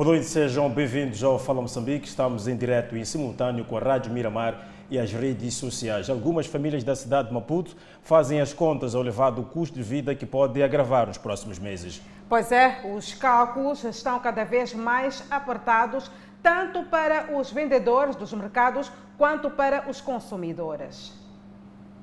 Boa noite, sejam bem-vindos ao Fala Moçambique. Estamos em direto e em simultâneo com a Rádio Miramar e as redes sociais. Algumas famílias da cidade de Maputo fazem as contas ao elevado custo de vida que pode agravar nos próximos meses. Pois é, os cálculos estão cada vez mais apertados, tanto para os vendedores dos mercados quanto para os consumidores.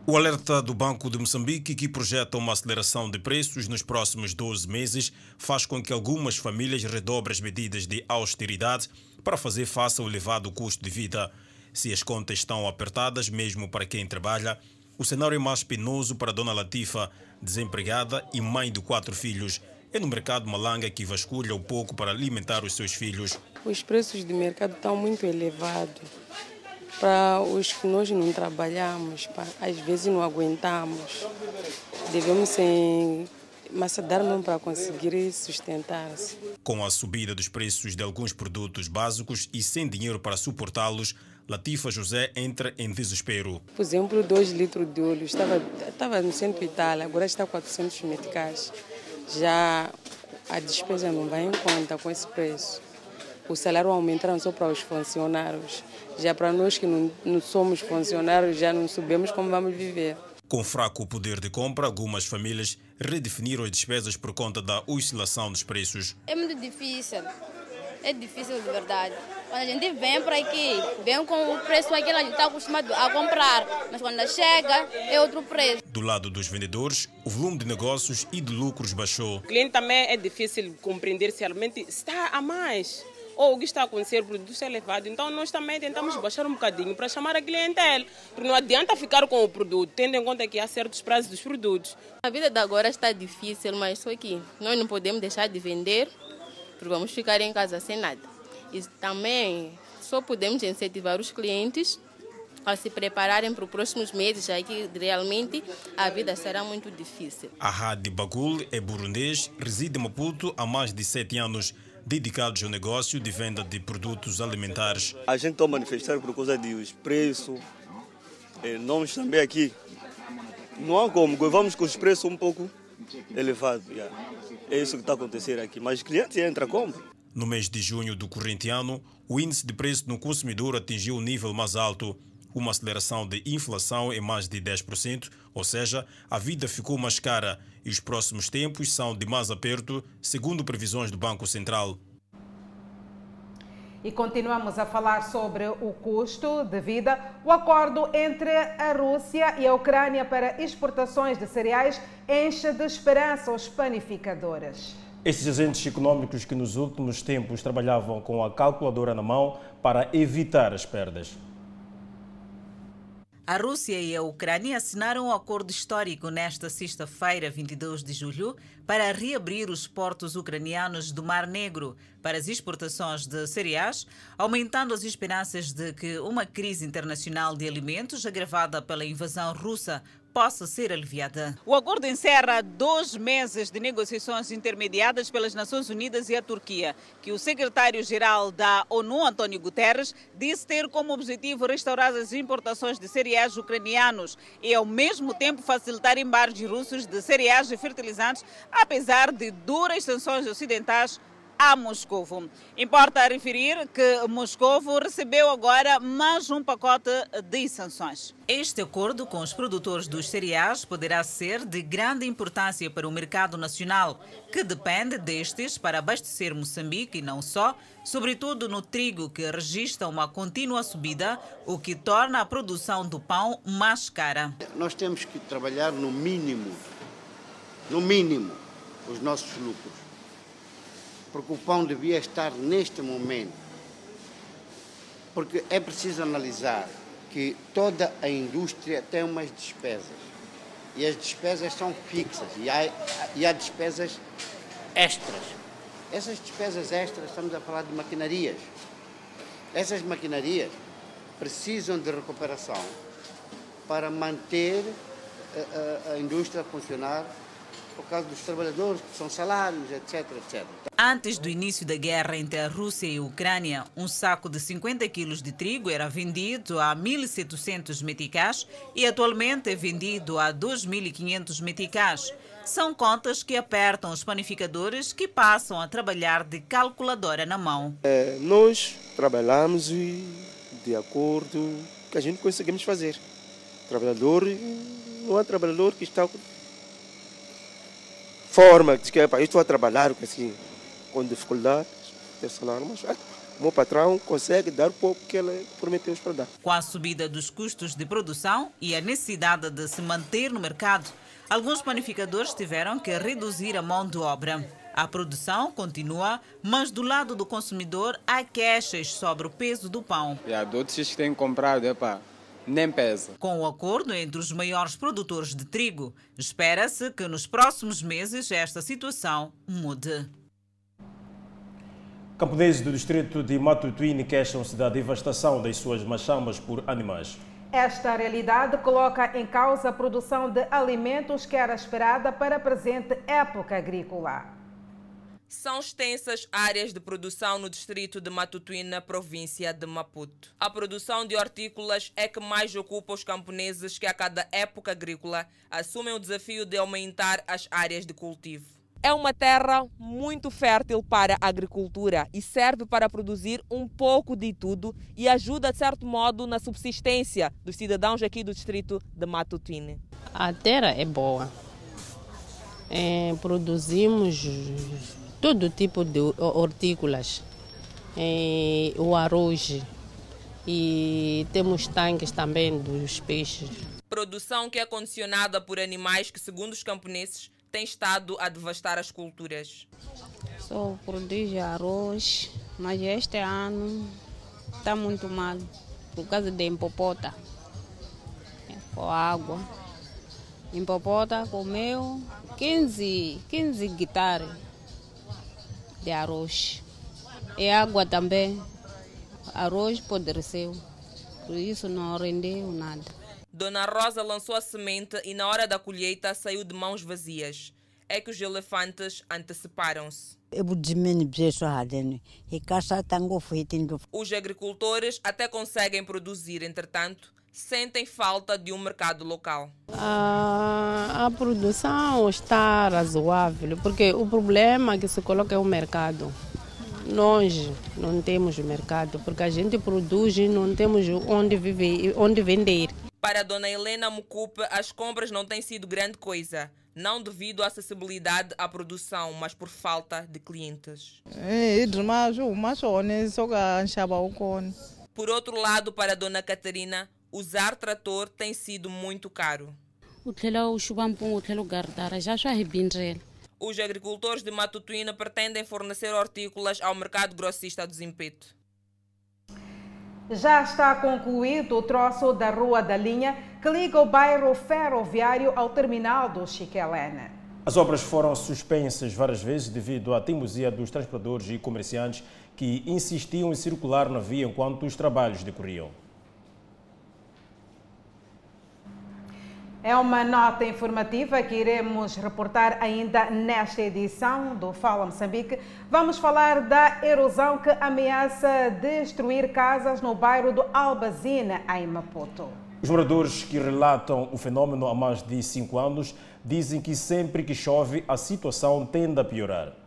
O alerta do Banco de Moçambique, que projeta uma aceleração de preços nos próximos 12 meses, faz com que algumas famílias redobrem as medidas de austeridade para fazer face ao elevado custo de vida. Se as contas estão apertadas, mesmo para quem trabalha, o cenário é mais penoso para Dona Latifa, desempregada e mãe de quatro filhos. É no mercado Malanga que vasculha um pouco para alimentar os seus filhos. Os preços de mercado estão muito elevados para os que nós não trabalhamos, pá, às vezes não aguentamos. Devemos ser maçadar mesmo para conseguir sustentar-se. Com a subida dos preços de alguns produtos básicos e sem dinheiro para suportá-los, Latifa José entra em desespero. Por exemplo, 2 litros de óleo estava, estava no centro e tal, agora está 400 meticais. Já a despesa não vai em conta com esse preço. O salário aumentaram só para os funcionários. Já para nós que não, não somos funcionários, já não sabemos como vamos viver. Com fraco poder de compra, algumas famílias redefiniram as despesas por conta da oscilação dos preços. É muito difícil. É difícil de verdade. Quando a gente vem para aqui, vem com o preço que a gente está acostumado a comprar, mas quando chega é outro preço. Do lado dos vendedores, o volume de negócios e de lucros baixou. O cliente também é difícil compreender se realmente está a mais ou o que está a acontecer, o produto elevado. Então nós também tentamos baixar um bocadinho para chamar a clientela, porque não adianta ficar com o produto, tendo em conta que há certos prazos dos produtos. A vida de agora está difícil, mas só que nós não podemos deixar de vender, porque vamos ficar em casa sem nada. E também só podemos incentivar os clientes a se prepararem para os próximos meses, já que realmente a vida será muito difícil. Ahad Bagul é burundês, reside em Maputo há mais de sete anos dedicados ao negócio de venda de produtos alimentares. A gente está a manifestar por causa dos preços. Nós também aqui não há como, vamos com os preços um pouco elevados. É isso que está acontecendo aqui. Mas o cliente entra, compra. No mês de junho do corrente ano, o índice de preço no consumidor atingiu o nível mais alto, uma aceleração de inflação em mais de 10%, ou seja, a vida ficou mais cara e os próximos tempos são de mais aperto, segundo previsões do Banco Central. E continuamos a falar sobre o custo de vida. O acordo entre a Rússia e a Ucrânia para exportações de cereais enche de esperança os panificadores. Estes agentes econômicos que nos últimos tempos trabalhavam com a calculadora na mão para evitar as perdas. A Rússia e a Ucrânia assinaram um acordo histórico nesta sexta-feira, 22 de julho, para reabrir os portos ucranianos do Mar Negro. Para as exportações de cereais, aumentando as esperanças de que uma crise internacional de alimentos agravada pela invasão russa possa ser aliviada. O acordo encerra dois meses de negociações intermediadas pelas Nações Unidas e a Turquia, que o secretário-geral da ONU, António Guterres, disse ter como objetivo restaurar as importações de cereais ucranianos e, ao mesmo tempo, facilitar embargos russos de cereais e fertilizantes, apesar de duras sanções ocidentais a Moscovo. Importa referir que Moscovo recebeu agora mais um pacote de sanções. Este acordo com os produtores dos cereais poderá ser de grande importância para o mercado nacional, que depende destes para abastecer Moçambique e não só, sobretudo no trigo, que registra uma contínua subida, o que torna a produção do pão mais cara. Nós temos que trabalhar no mínimo, no mínimo, os nossos lucros porque o pão devia estar neste momento. Porque é preciso analisar que toda a indústria tem umas despesas. E as despesas são fixas e há, e há despesas extras. Essas despesas extras, estamos a falar de maquinarias. Essas maquinarias precisam de recuperação para manter a, a, a indústria a funcionar por causa dos trabalhadores, que são salários, etc, etc. Antes do início da guerra entre a Rússia e a Ucrânia, um saco de 50 quilos de trigo era vendido a 1.700 meticais e atualmente é vendido a 2.500 meticais. São contas que apertam os panificadores que passam a trabalhar de calculadora na mão. É, nós trabalhamos de acordo com o que a gente conseguimos fazer. Trabalhador, não há trabalhador que está forma, diz que é, estou a trabalhar assim, com dificuldades, ter salário, mas é, o meu patrão consegue dar o pouco que ele prometeu para dar. Com a subida dos custos de produção e a necessidade de se manter no mercado, alguns panificadores tiveram que reduzir a mão de obra. A produção continua, mas do lado do consumidor há queixas sobre o peso do pão. E há outros que têm comprado, epa, nem pesa. Com o acordo entre os maiores produtores de trigo, espera-se que nos próximos meses esta situação mude. Camponeses do distrito de Matutuine queixam-se da devastação das suas machamas por animais. Esta realidade coloca em causa a produção de alimentos que era esperada para a presente época agrícola. São extensas áreas de produção no distrito de Matutuíne, na província de Maputo. A produção de hortícolas é que mais ocupa os camponeses que a cada época agrícola assumem o desafio de aumentar as áreas de cultivo. É uma terra muito fértil para a agricultura e serve para produzir um pouco de tudo e ajuda, de certo modo, na subsistência dos cidadãos aqui do distrito de Matutuíne. A terra é boa. É, produzimos todo tipo de hortícolas, é, o arroz e temos tanques também dos peixes. Produção que é condicionada por animais que, segundo os camponeses, tem estado a devastar as culturas. Só produz arroz, mas este ano está muito mal por causa da empopota, com água. Empopota comeu 15, 15 guitarras de arroz. E água também. Arroz apodreceu. Por isso não rendeu nada. Dona Rosa lançou a semente e na hora da colheita saiu de mãos vazias. É que os elefantes anteciparam-se. Os agricultores até conseguem produzir, entretanto, sentem falta de um mercado local. A, a produção está razoável, porque o problema que se coloca é o mercado. Nós não temos mercado, porque a gente produz e não temos onde viver, onde vender. Para a dona Helena Mucupe, as compras não têm sido grande coisa, não devido à acessibilidade à produção, mas por falta de clientes. Por outro lado, para a dona Catarina, usar trator tem sido muito caro. Os agricultores de Matutuína pretendem fornecer hortícolas ao mercado grossista do Zimpeto. Já está concluído o troço da Rua da Linha que liga o bairro ferroviário ao terminal do Chiquelene. As obras foram suspensas várias vezes devido à teimosia dos transportadores e comerciantes que insistiam em circular na via enquanto os trabalhos decorriam. É uma nota informativa que iremos reportar ainda nesta edição do Fala Moçambique. Vamos falar da erosão que ameaça destruir casas no bairro do Albazina, em Maputo. Os moradores que relatam o fenômeno há mais de cinco anos dizem que sempre que chove a situação tende a piorar.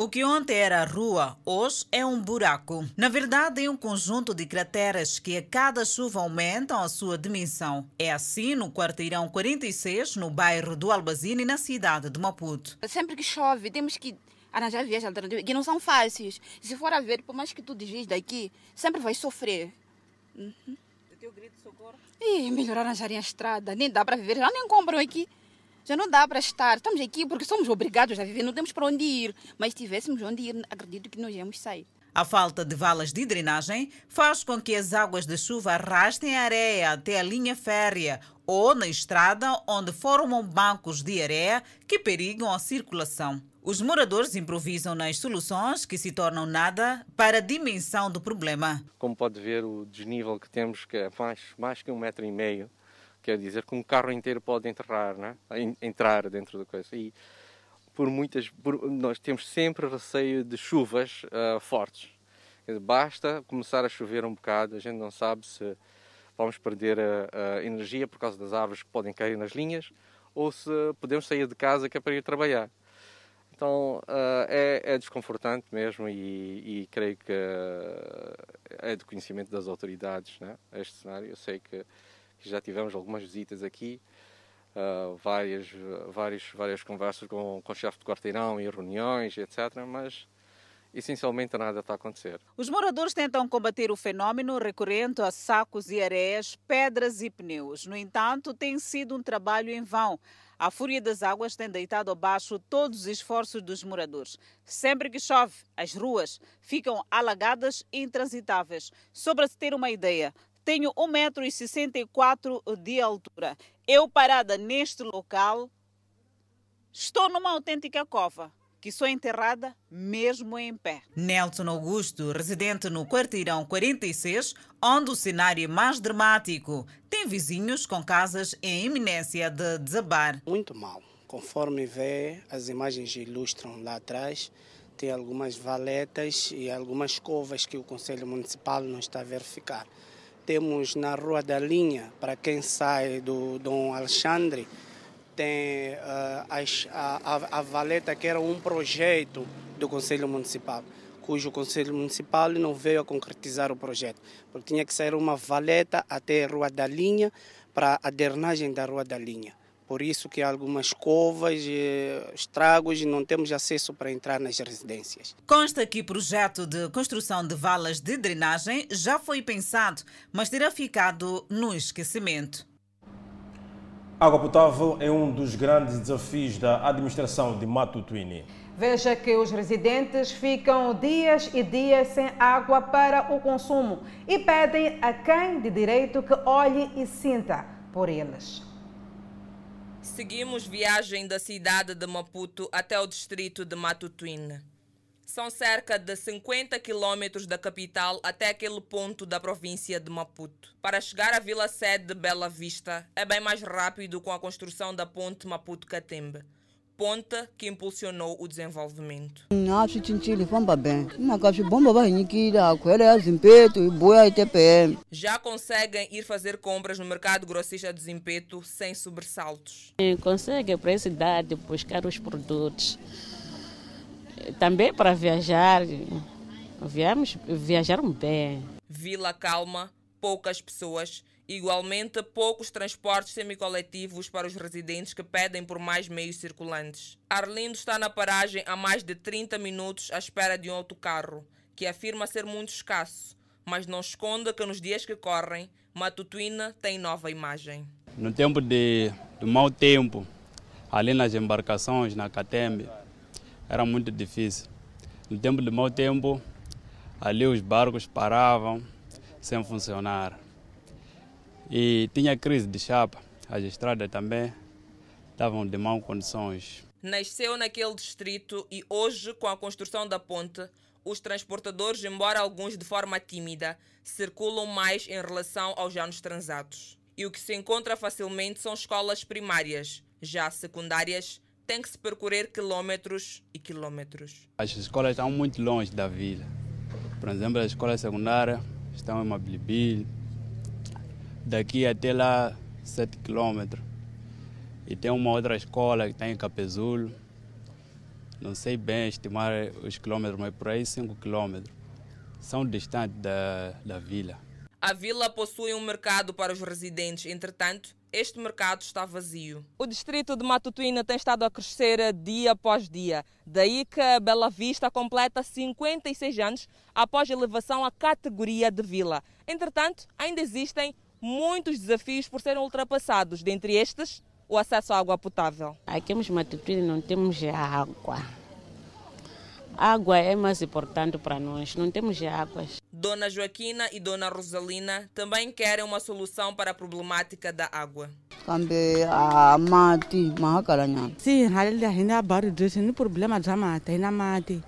O que ontem era rua, hoje é um buraco. Na verdade, é um conjunto de crateras que a cada chuva aumentam a sua dimensão. É assim no quarteirão 46, no bairro do Albazine, na cidade de Maputo. Sempre que chove, temos que arranjar vias alternativas, que não são fáceis. Se for a ver, por mais que tu desvies daqui, sempre vai sofrer. Uhum. O teu grito de socorro? Ih, melhor arranjarem a estrada. Nem dá para viver, já nem compram aqui. Já não dá para estar. Estamos aqui porque somos obrigados a viver, não temos para onde ir. Mas se tivéssemos onde ir, acredito que nós íamos sair. A falta de valas de drenagem faz com que as águas de chuva arrastem a areia até a linha férrea ou na estrada, onde formam bancos de areia que perigam a circulação. Os moradores improvisam nas soluções que se tornam nada para a dimensão do problema. Como pode ver, o desnível que temos, que é mais, mais que um metro e meio, quer dizer que um carro inteiro pode entrar, né? entrar dentro da coisa. E por muitas, por, nós temos sempre receio de chuvas uh, fortes. Basta começar a chover um bocado, a gente não sabe se vamos perder a, a, energia por causa das árvores que podem cair nas linhas ou se podemos sair de casa que é para ir trabalhar. Então uh, é, é, desconfortante mesmo e, e creio que uh, é do conhecimento das autoridades né, este cenário. Eu sei que já tivemos algumas visitas aqui, uh, várias, várias, várias conversas com, com chefe de quarteirão e reuniões, etc. Mas essencialmente nada está a acontecer. Os moradores tentam combater o fenômeno recorrendo a sacos e areias, pedras e pneus. No entanto, tem sido um trabalho em vão. A fúria das águas tem deitado abaixo todos os esforços dos moradores. Sempre que chove, as ruas ficam alagadas e intransitáveis. Para se ter uma ideia, tenho 1,64m de altura. Eu parada neste local, estou numa autêntica cova que sou enterrada mesmo em pé. Nelson Augusto, residente no quarteirão 46, onde o cenário é mais dramático, tem vizinhos com casas em iminência de desabar. Muito mal. Conforme vê, as imagens ilustram lá atrás, tem algumas valetas e algumas covas que o Conselho Municipal não está a verificar. Temos na Rua da Linha, para quem sai do Dom Alexandre, tem uh, a, a, a valeta que era um projeto do Conselho Municipal, cujo Conselho Municipal não veio a concretizar o projeto, porque tinha que sair uma valeta até a Rua da Linha para a drenagem da Rua da Linha. Por isso que há algumas covas, estragos e não temos acesso para entrar nas residências. Consta que o projeto de construção de valas de drenagem já foi pensado, mas terá ficado no esquecimento. Água potável é um dos grandes desafios da administração de Matutuini. Veja que os residentes ficam dias e dias sem água para o consumo e pedem a quem de direito que olhe e sinta por eles. Seguimos viagem da cidade de Maputo até o distrito de Matutuine. São cerca de 50 quilômetros da capital até aquele ponto da província de Maputo. Para chegar à vila sede de Bela Vista, é bem mais rápido com a construção da ponte Maputo-Catembe ponte que impulsionou o desenvolvimento. Já conseguem ir fazer compras no mercado grossista de Zimpeto sem sobressaltos. Consegue para essa idade buscar os produtos também para viajar, viemos, viajaram bem. Vila calma, poucas pessoas, igualmente poucos transportes semicoletivos para os residentes que pedem por mais meios circulantes. Arlindo está na paragem há mais de 30 minutos à espera de um autocarro, que afirma ser muito escasso, mas não esconde que nos dias que correm, Matutuina tem nova imagem. No tempo de, de mau tempo, ali nas embarcações, na Catembe, era muito difícil. No tempo de mau tempo, ali os barcos paravam sem funcionar. E tinha crise de chapa. As estradas também estavam de mal condições. Nasceu naquele distrito e hoje, com a construção da ponte, os transportadores, embora alguns de forma tímida, circulam mais em relação aos anos transados. E o que se encontra facilmente são escolas primárias, já secundárias tem que se percorrer quilômetros e quilômetros. As escolas estão muito longe da vila. Por exemplo, as escolas secundárias estão em Mabilibil, daqui até lá 7 quilômetros. E tem uma outra escola que está em Capezulo, não sei bem estimar os quilômetros, mas por aí 5 quilômetros. São distantes da, da vila. A vila possui um mercado para os residentes, entretanto, este mercado está vazio. O distrito de Matutuína tem estado a crescer dia após dia. Daí que a Bela Vista completa 56 anos após a elevação à categoria de vila. Entretanto, ainda existem muitos desafios por serem ultrapassados, dentre estes, o acesso à água potável. Aqui em Matutuína não temos água. Água é mais importante para nós, não temos águas. Dona Joaquina e Dona Rosalina também querem uma solução para a problemática da água.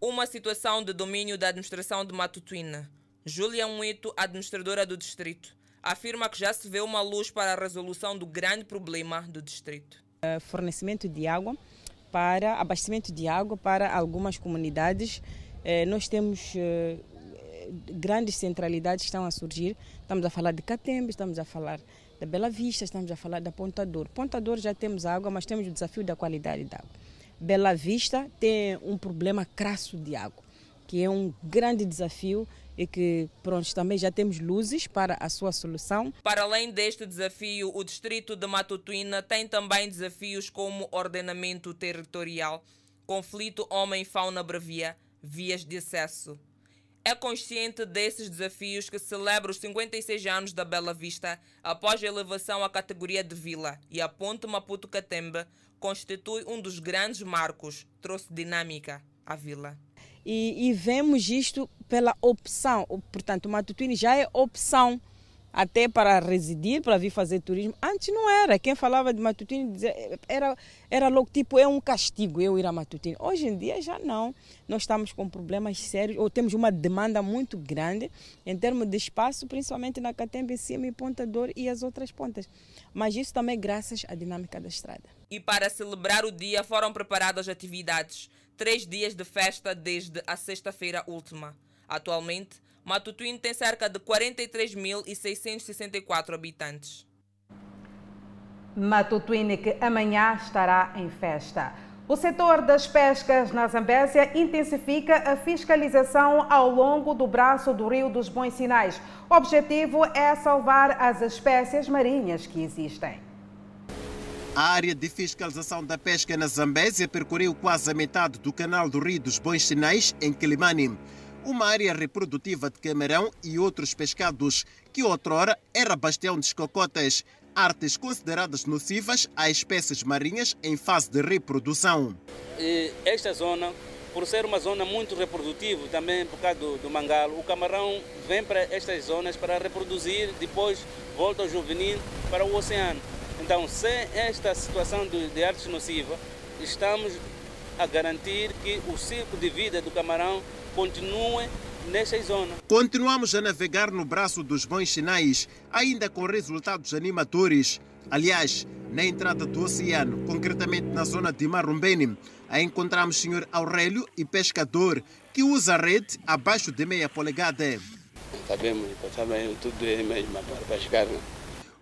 Uma situação de domínio da administração de Matutuína. Júlia Muito, administradora do distrito, afirma que já se vê uma luz para a resolução do grande problema do distrito. Uh, fornecimento de água para abastecimento de água para algumas comunidades. Uh, nós temos uh, grandes centralidades que estão a surgir. Estamos a falar de Catembe, estamos a falar da Bela Vista, estamos a falar da Pontador. Pontador já temos água, mas temos o desafio da qualidade da água. Bela Vista tem um problema crasso de água, que é um grande desafio e que pronto, também já temos luzes para a sua solução. Para além deste desafio, o distrito de Matutuína tem também desafios como ordenamento territorial, conflito homem-fauna brevia, vias de acesso. É consciente desses desafios que celebra os 56 anos da Bela Vista após a elevação à categoria de vila e a ponte Maputo-Catembe constitui um dos grandes marcos, trouxe dinâmica à vila. E, e vemos isto pela opção, portanto, o Matutuine já é opção até para residir, para vir fazer turismo. Antes não era. Quem falava de Matutino era, era logo tipo, é um castigo eu ir a Matutino. Hoje em dia já não. Nós estamos com problemas sérios, ou temos uma demanda muito grande em termos de espaço, principalmente na Catembe, cima e Ponta Dor e as outras pontas. Mas isso também graças à dinâmica da estrada. E para celebrar o dia foram preparadas atividades. Três dias de festa desde a sexta-feira última. Atualmente, Matutuíne tem cerca de 43.664 habitantes. Matutuíne que amanhã estará em festa. O setor das pescas na Zambésia intensifica a fiscalização ao longo do braço do Rio dos Bons Sinais. O objetivo é salvar as espécies marinhas que existem. A área de fiscalização da pesca na Zambésia percorreu quase a metade do canal do Rio dos Bons Sinais, em Quilimani uma área reprodutiva de camarão e outros pescados, que outrora era bastião de cocotas, artes consideradas nocivas a espécies marinhas em fase de reprodução. Esta zona, por ser uma zona muito reprodutiva, também por causa do, do mangalo, o camarão vem para estas zonas para reproduzir, depois volta ao juvenil para o oceano. Então, sem esta situação de, de artes nocivas, estamos a garantir que o ciclo de vida do camarão continue nessa zona. Continuamos a navegar no braço dos bons sinais, ainda com resultados animadores. Aliás, na entrada do oceano, concretamente na zona de Marumbene, a encontramos o Sr. Aurélio e pescador que usa a rede abaixo de meia polegada. Sabemos, sabemos tudo é mesmo para pescar. Né?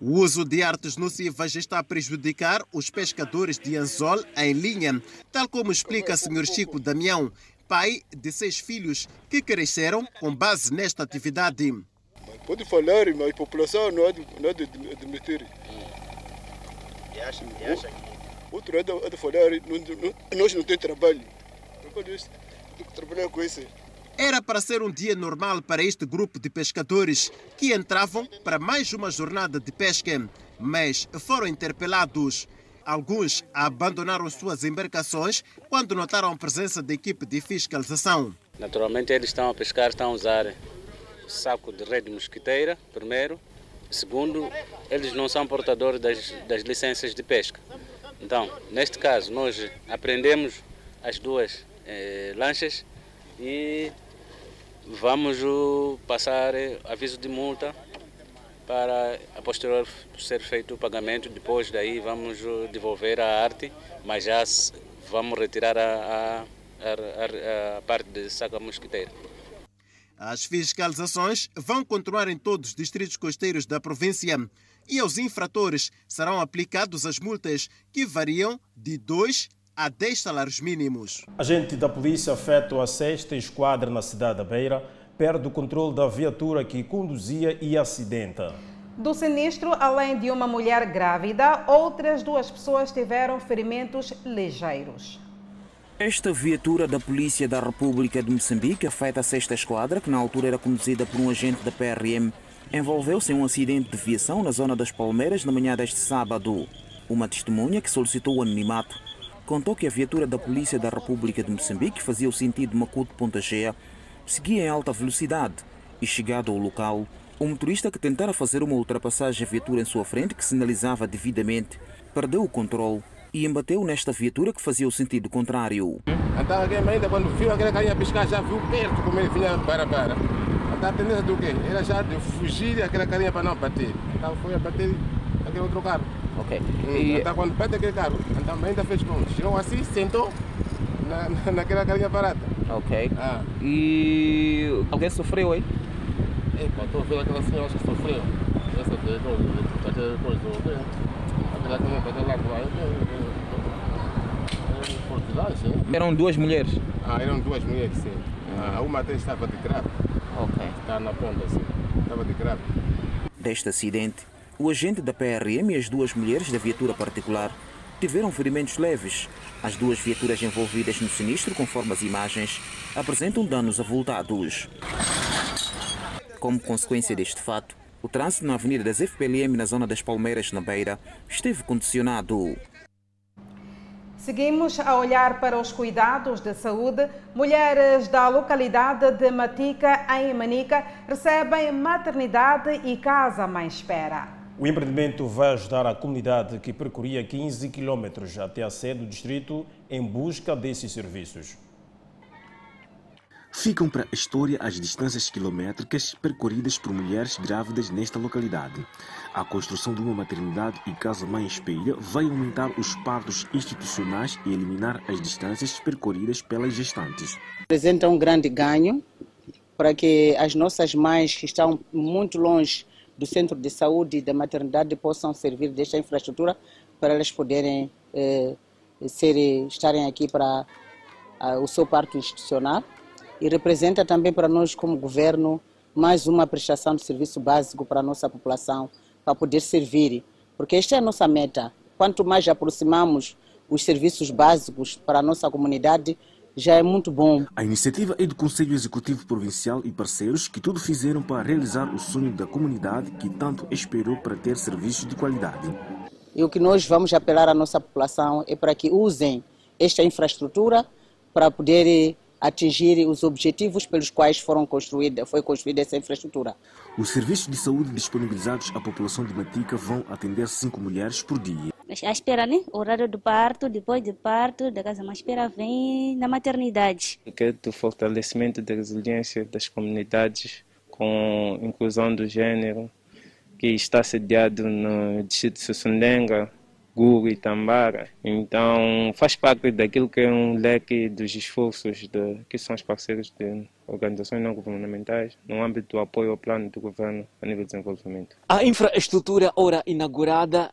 O uso de artes nocivas está a prejudicar os pescadores de anzol em linha, tal como explica o Sr. Chico Damião, pai de seis filhos que cresceram com base nesta atividade. Pode falar, mas a população não há de, não há de admitir. E acha, e acha que... Outro de, há de falar, não, não, nós não temos trabalho. Temos que trabalhar com isso. Era para ser um dia normal para este grupo de pescadores que entravam para mais uma jornada de pesca, mas foram interpelados Alguns abandonaram suas embarcações quando notaram a presença da equipe de fiscalização. Naturalmente, eles estão a pescar, estão a usar saco de rede mosquiteira, primeiro. Segundo, eles não são portadores das, das licenças de pesca. Então, neste caso, nós aprendemos as duas eh, lanchas e vamos passar aviso de multa para a posterior ser feito o pagamento. Depois daí vamos devolver a arte, mas já vamos retirar a, a, a, a parte de saca mosquiteira. As fiscalizações vão continuar em todos os distritos costeiros da província e aos infratores serão aplicados as multas que variam de 2 a 10 salários mínimos. Agente da polícia afeta a sexta esquadra na cidade da Beira perde o controle da viatura que conduzia e acidenta. Do sinistro, além de uma mulher grávida, outras duas pessoas tiveram ferimentos ligeiros. Esta viatura da Polícia da República de Moçambique afeta a sexta esquadra, que na altura era conduzida por um agente da PRM, envolveu-se em um acidente de viação na zona das Palmeiras na manhã deste sábado. Uma testemunha que solicitou o anonimato contou que a viatura da Polícia da República de Moçambique fazia o sentido Macuto-Ponta Cheia seguia em alta velocidade e, chegado ao local, o motorista que tentara fazer uma ultrapassagem à viatura em sua frente, que sinalizava devidamente, perdeu o controle e embateu nesta viatura que fazia o sentido contrário. Então alguém ainda quando viu aquela carinha piscar já viu perto como ele vinha para para. a tendência do quê? Era já de fugir aquela carinha para não bater. Então foi a bater outro carro. Ok. E- Então quando bate aquele carro, então ainda fez como? Chegou assim, sentou na, na- naquela carinha parada. Ok. Ah. E alguém sofreu aí? Epa, estou vendo aquela senhora que sofreu. Essa de daquela coisa, aquela para aquele lado lá. Fortilagem, hein? Eram duas mulheres. Ah, eram duas mulheres, sim. Ah, uma até estava de grave. Ok. Está na ponta, assim. Estava de grave. Deste acidente, o agente da PRM e as duas mulheres da viatura particular tiveram ferimentos leves. As duas viaturas envolvidas no sinistro, conforme as imagens, apresentam danos avultados. Como consequência deste fato, o trânsito na Avenida das FPLM, na zona das Palmeiras, na Beira, esteve condicionado. Seguimos a olhar para os cuidados de saúde. Mulheres da localidade de Matica, em Manica, recebem maternidade e casa mãe espera. O empreendimento vai ajudar a comunidade que percorria 15 quilômetros até a sede do distrito em busca desses serviços. Ficam para a história as distâncias quilométricas percorridas por mulheres grávidas nesta localidade. A construção de uma maternidade e casa-mãe espelha vai aumentar os partos institucionais e eliminar as distâncias percorridas pelas gestantes. representa um grande ganho para que as nossas mães que estão muito longe do centro de saúde e da maternidade possam servir desta infraestrutura para elas poderem eh, ser, estarem aqui para ah, o seu parto institucional e representa também para nós como governo mais uma prestação de serviço básico para a nossa população para poder servir, porque esta é a nossa meta. Quanto mais aproximamos os serviços básicos para a nossa comunidade, já é muito bom. A iniciativa é do Conselho Executivo Provincial e parceiros que tudo fizeram para realizar o sonho da comunidade que tanto esperou para ter serviços de qualidade. E o que nós vamos apelar à nossa população é para que usem esta infraestrutura para poder atingir os objetivos pelos quais foram construída, foi construída essa infraestrutura. Os serviços de saúde disponibilizados à população de Matica vão atender cinco mulheres por dia. A espera, né? O horário do parto, depois do parto, da casa mais espera vem na maternidade. que é do fortalecimento da resiliência das comunidades com inclusão do gênero, que está sediado no distrito de Sussundenga, Gugu e Tambara. Então, faz parte daquilo que é um leque dos esforços de, que são os parceiros de organizações não governamentais no âmbito do apoio ao plano do governo a nível de desenvolvimento. A infraestrutura, ora inaugurada,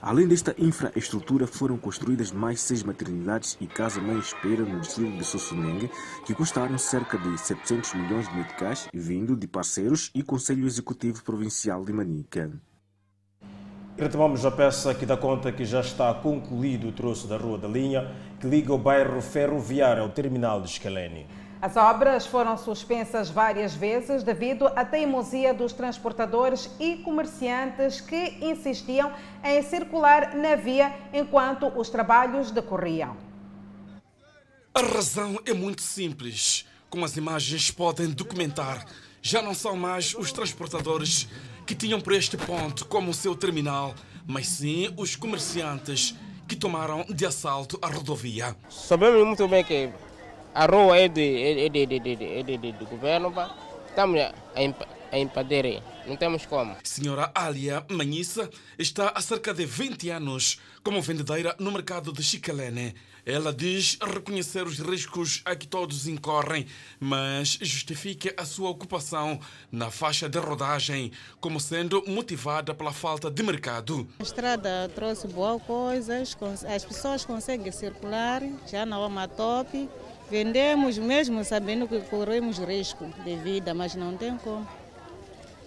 Além desta infraestrutura, foram construídas mais seis maternidades e casa-mãe espera no distrito de Sossunengue, que custaram cerca de 700 milhões de meticais, vindo de parceiros e Conselho Executivo Provincial de Manica. Retomamos a peça que dá conta que já está concluído o troço da Rua da Linha, que liga o bairro ferroviário ao terminal de Escalene. As obras foram suspensas várias vezes devido à teimosia dos transportadores e comerciantes que insistiam em circular na via enquanto os trabalhos decorriam. A razão é muito simples. Como as imagens podem documentar, já não são mais os transportadores que tinham por este ponto como seu terminal, mas sim os comerciantes que tomaram de assalto a rodovia. Sabemos muito bem que a rua é, de, é, de, de, de, é de, de, do governo, pá. estamos a, imp, a impedir, não temos como. Senhora Alia Manhissa está há cerca de 20 anos como vendedeira no mercado de Chicalene. Ela diz reconhecer os riscos a que todos incorrem, mas justifica a sua ocupação na faixa de rodagem como sendo motivada pela falta de mercado. A estrada trouxe boas coisas, as pessoas conseguem circular, já não há uma top. Vendemos mesmo sabendo que corremos risco de vida, mas não tem como.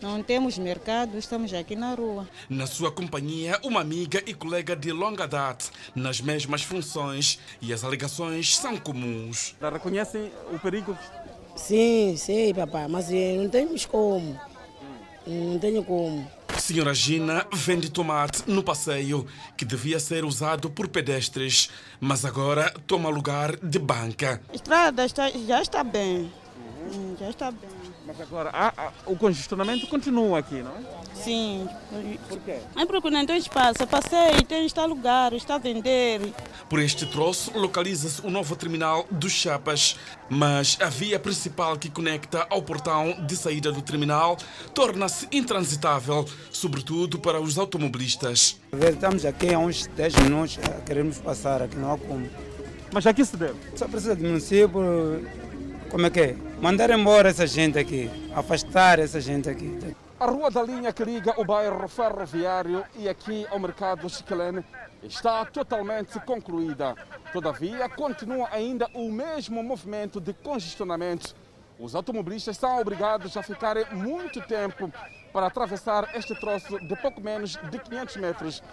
Não temos mercado, estamos aqui na rua. Na sua companhia, uma amiga e colega de longa data, nas mesmas funções, e as alegações são comuns. Reconhecem o perigo? Sim, sei, papai, mas não temos como. Não tenho como. Senhora Gina vende tomate no passeio que devia ser usado por pedestres, mas agora toma lugar de banca. A estrada está, já está bem. Hum, Já está bem. Mas agora há- há- o congestionamento continua aqui, não é? Sim. Por quê? É porque não tem espaço. Eu passei, tem está lugar, está a vender. Por este troço localiza-se o novo terminal dos Chapas, mas a via principal que conecta ao portão de saída do terminal torna-se intransitável, sobretudo para os automobilistas. Estamos aqui há uns 10 minutos, queremos passar aqui, não há como. Mas aqui se deve? Só precisa do município, como é que é? Mandar embora essa gente aqui, afastar essa gente aqui. A rua da linha que liga o bairro ferroviário e aqui ao mercado Chiquelene está totalmente concluída. Todavia, continua ainda o mesmo movimento de congestionamento. Os automobilistas são obrigados a ficarem muito tempo para atravessar este troço de pouco menos de 500 metros,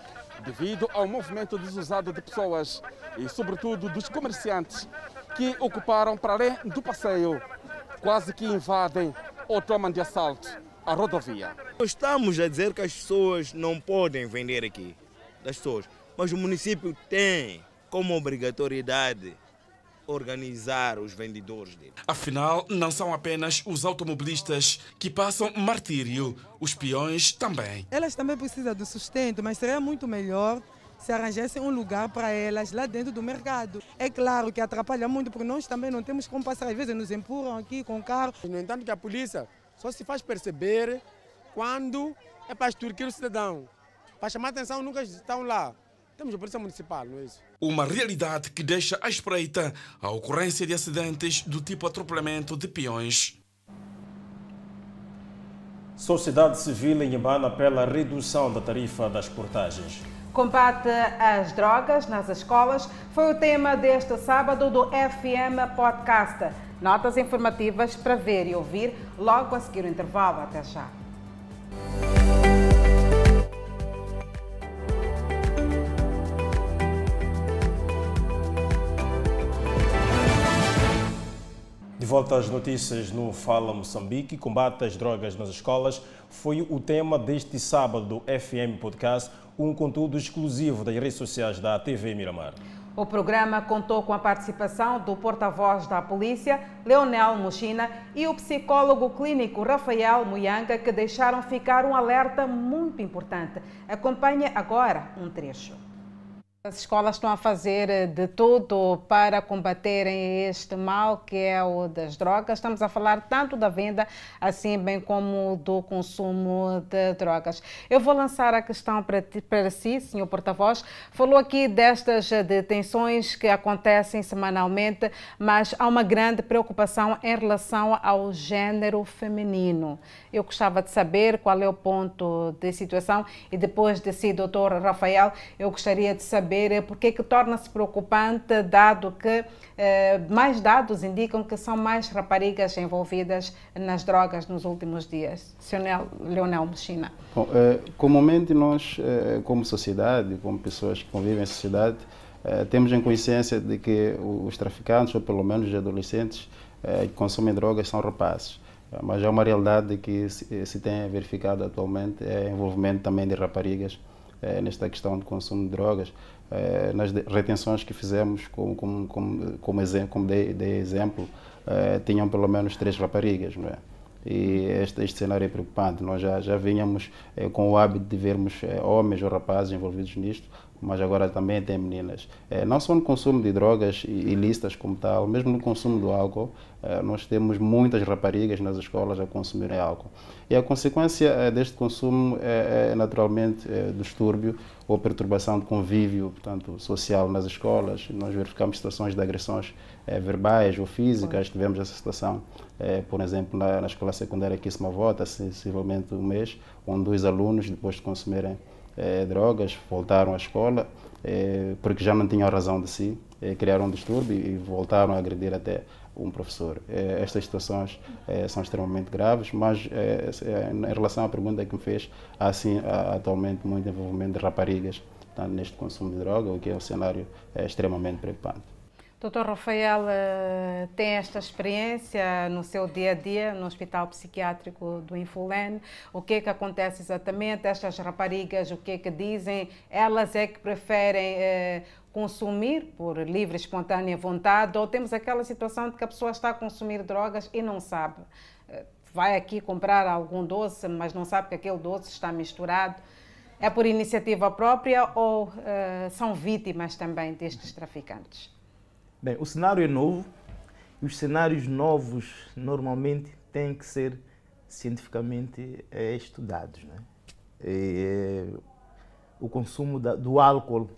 devido ao movimento desusado de pessoas e, sobretudo, dos comerciantes que ocuparam para além do passeio, quase que invadem ou tomam de assalto a rodovia. Estamos a dizer que as pessoas não podem vender aqui, das pessoas, mas o município tem como obrigatoriedade organizar os vendedores dele. Afinal, não são apenas os automobilistas que passam martírio, os peões também. Elas também precisam do sustento, mas seria muito melhor se arranjassem um lugar para elas lá dentro do mercado. É claro que atrapalha muito, porque nós também não temos como passar. Às vezes nos empurram aqui com o carro. No entanto, que a polícia só se faz perceber quando é para extorquir o cidadão. Para chamar atenção, nunca estão lá. Temos a polícia municipal, não é isso? Uma realidade que deixa à espreita a ocorrência de acidentes do tipo atropelamento de peões. Sociedade Civil em Ibana pela redução da tarifa das portagens. Combate às drogas nas escolas foi o tema deste sábado do FM Podcast. Notas informativas para ver e ouvir logo a seguir o intervalo. Até já. Volta às notícias no Fala Moçambique, combate às drogas nas escolas foi o tema deste sábado do FM Podcast, um conteúdo exclusivo das redes sociais da TV Miramar. O programa contou com a participação do porta-voz da polícia, Leonel Mochina, e o psicólogo clínico Rafael Muyanga, que deixaram ficar um alerta muito importante. Acompanhe agora um trecho. As escolas estão a fazer de tudo para combaterem este mal que é o das drogas. Estamos a falar tanto da venda, assim bem como do consumo de drogas. Eu vou lançar a questão para, ti, para si, senhor porta-voz. Falou aqui destas detenções que acontecem semanalmente, mas há uma grande preocupação em relação ao género feminino. Eu gostava de saber qual é o ponto de situação e depois de si, doutor Rafael, eu gostaria de saber porque que torna-se preocupante, dado que eh, mais dados indicam que são mais raparigas envolvidas nas drogas nos últimos dias. Leonel Mexina. Bom, eh, comumente nós, eh, como sociedade, como pessoas que convivem em sociedade, temos em consciência de que os traficantes, ou pelo menos os adolescentes que consomem drogas, são rapazes. Mas é uma realidade que se, se tem verificado atualmente, é envolvimento também de raparigas nesta questão de consumo de drogas. Eh, nas retenções que fizemos, como, como, como, como, exemplo, como dei, dei exemplo, eh, tinham pelo menos três raparigas. Não é? E este, este cenário é preocupante. Nós já, já vinhamos eh, com o hábito de vermos homens ou rapazes envolvidos nisto, mas agora também tem meninas. não só no consumo de drogas ilícitas como tal, mesmo no consumo do álcool, nós temos muitas raparigas nas escolas a consumirem álcool. E a consequência deste consumo é, é naturalmente é, distúrbio ou perturbação de convívio portanto, social nas escolas. Nós verificamos situações de agressões é, verbais ou físicas. Tivemos essa situação, por exemplo, na, escola secundária aqui em Semavota, sensivelmente um mês, onde dois alunos, depois de consumirem drogas, voltaram à escola porque já não tinham razão de si, criaram um distúrbio e voltaram a agredir até um professor. Estas situações são extremamente graves, mas em relação à pergunta que me fez, há sim atualmente muito envolvimento de raparigas neste consumo de droga, o que é um cenário extremamente preocupante. Doutor Rafael eh, tem esta experiência no seu dia a dia no Hospital Psiquiátrico do Infulene. O que é que acontece exatamente? Estas raparigas, o que é que dizem? Elas é que preferem eh, consumir por livre espontânea vontade ou temos aquela situação de que a pessoa está a consumir drogas e não sabe? Eh, vai aqui comprar algum doce, mas não sabe que aquele doce está misturado. É por iniciativa própria ou são vítimas também destes traficantes? Bem, o cenário é novo e os cenários novos normalmente têm que ser cientificamente é, estudados. Né? É, o consumo da, do álcool.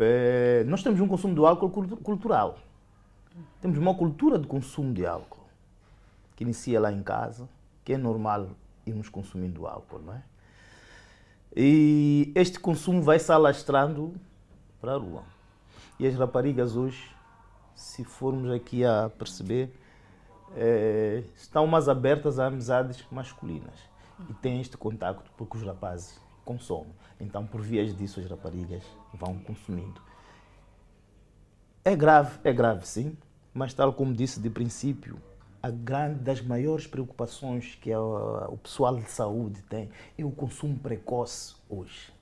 É, nós temos um consumo do álcool cultural. Temos uma cultura de consumo de álcool que inicia lá em casa, que é normal irmos consumindo álcool, não é? E este consumo vai se alastrando para a rua. E as raparigas hoje, se formos aqui a perceber, é, estão mais abertas a amizades masculinas e têm este contacto porque os rapazes consomem. Então, por vias disso, as raparigas vão consumindo. É grave, é grave sim, mas tal como disse de princípio, a grande das maiores preocupações que o pessoal de saúde tem é o consumo precoce hoje.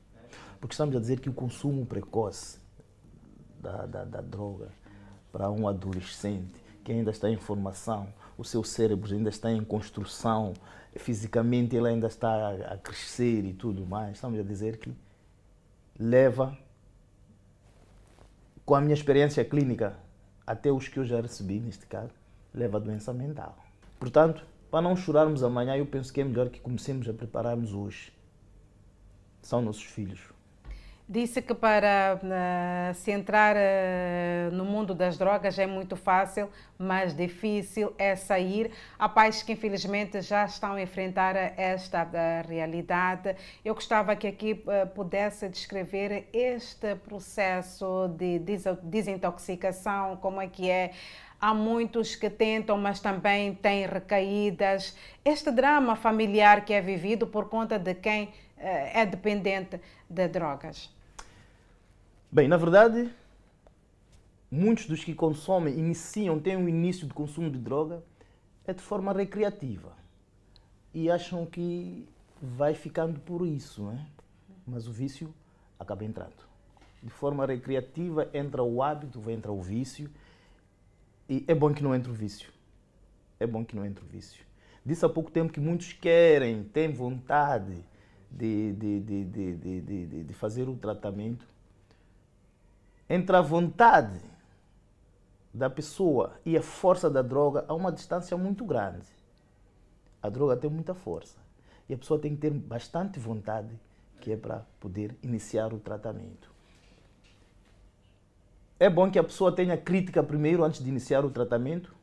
Porque estamos a dizer que o consumo precoce da, da, da droga para um adolescente que ainda está em formação, o seu cérebro ainda está em construção, fisicamente ele ainda está a crescer e tudo mais. Estamos a dizer que leva, com a minha experiência clínica, até os que eu já recebi neste caso, leva a doença mental. Portanto, para não chorarmos amanhã, eu penso que é melhor que comecemos a prepararmos hoje. São nossos filhos. Disse que para uh, se entrar uh, no mundo das drogas é muito fácil, mas difícil é sair. Há pais que infelizmente já estão a enfrentar esta uh, realidade. Eu gostava que aqui pudesse descrever este processo de desintoxicação, como é que é. Há muitos que tentam, mas também têm recaídas. Este drama familiar que é vivido por conta de quem é dependente de drogas. Bem, na verdade, muitos dos que consomem, iniciam, têm um início de consumo de droga, é de forma recreativa. E acham que vai ficando por isso, né? mas o vício acaba entrando. De forma recreativa entra o hábito, vai entrar o vício, e é bom que não entre o vício. É bom que não entre o vício. Disse há pouco tempo que muitos querem, têm vontade de, de, de, de, de, de fazer o tratamento, entre a vontade da pessoa e a força da droga há uma distância muito grande. A droga tem muita força e a pessoa tem que ter bastante vontade, que é para poder iniciar o tratamento. É bom que a pessoa tenha crítica primeiro antes de iniciar o tratamento,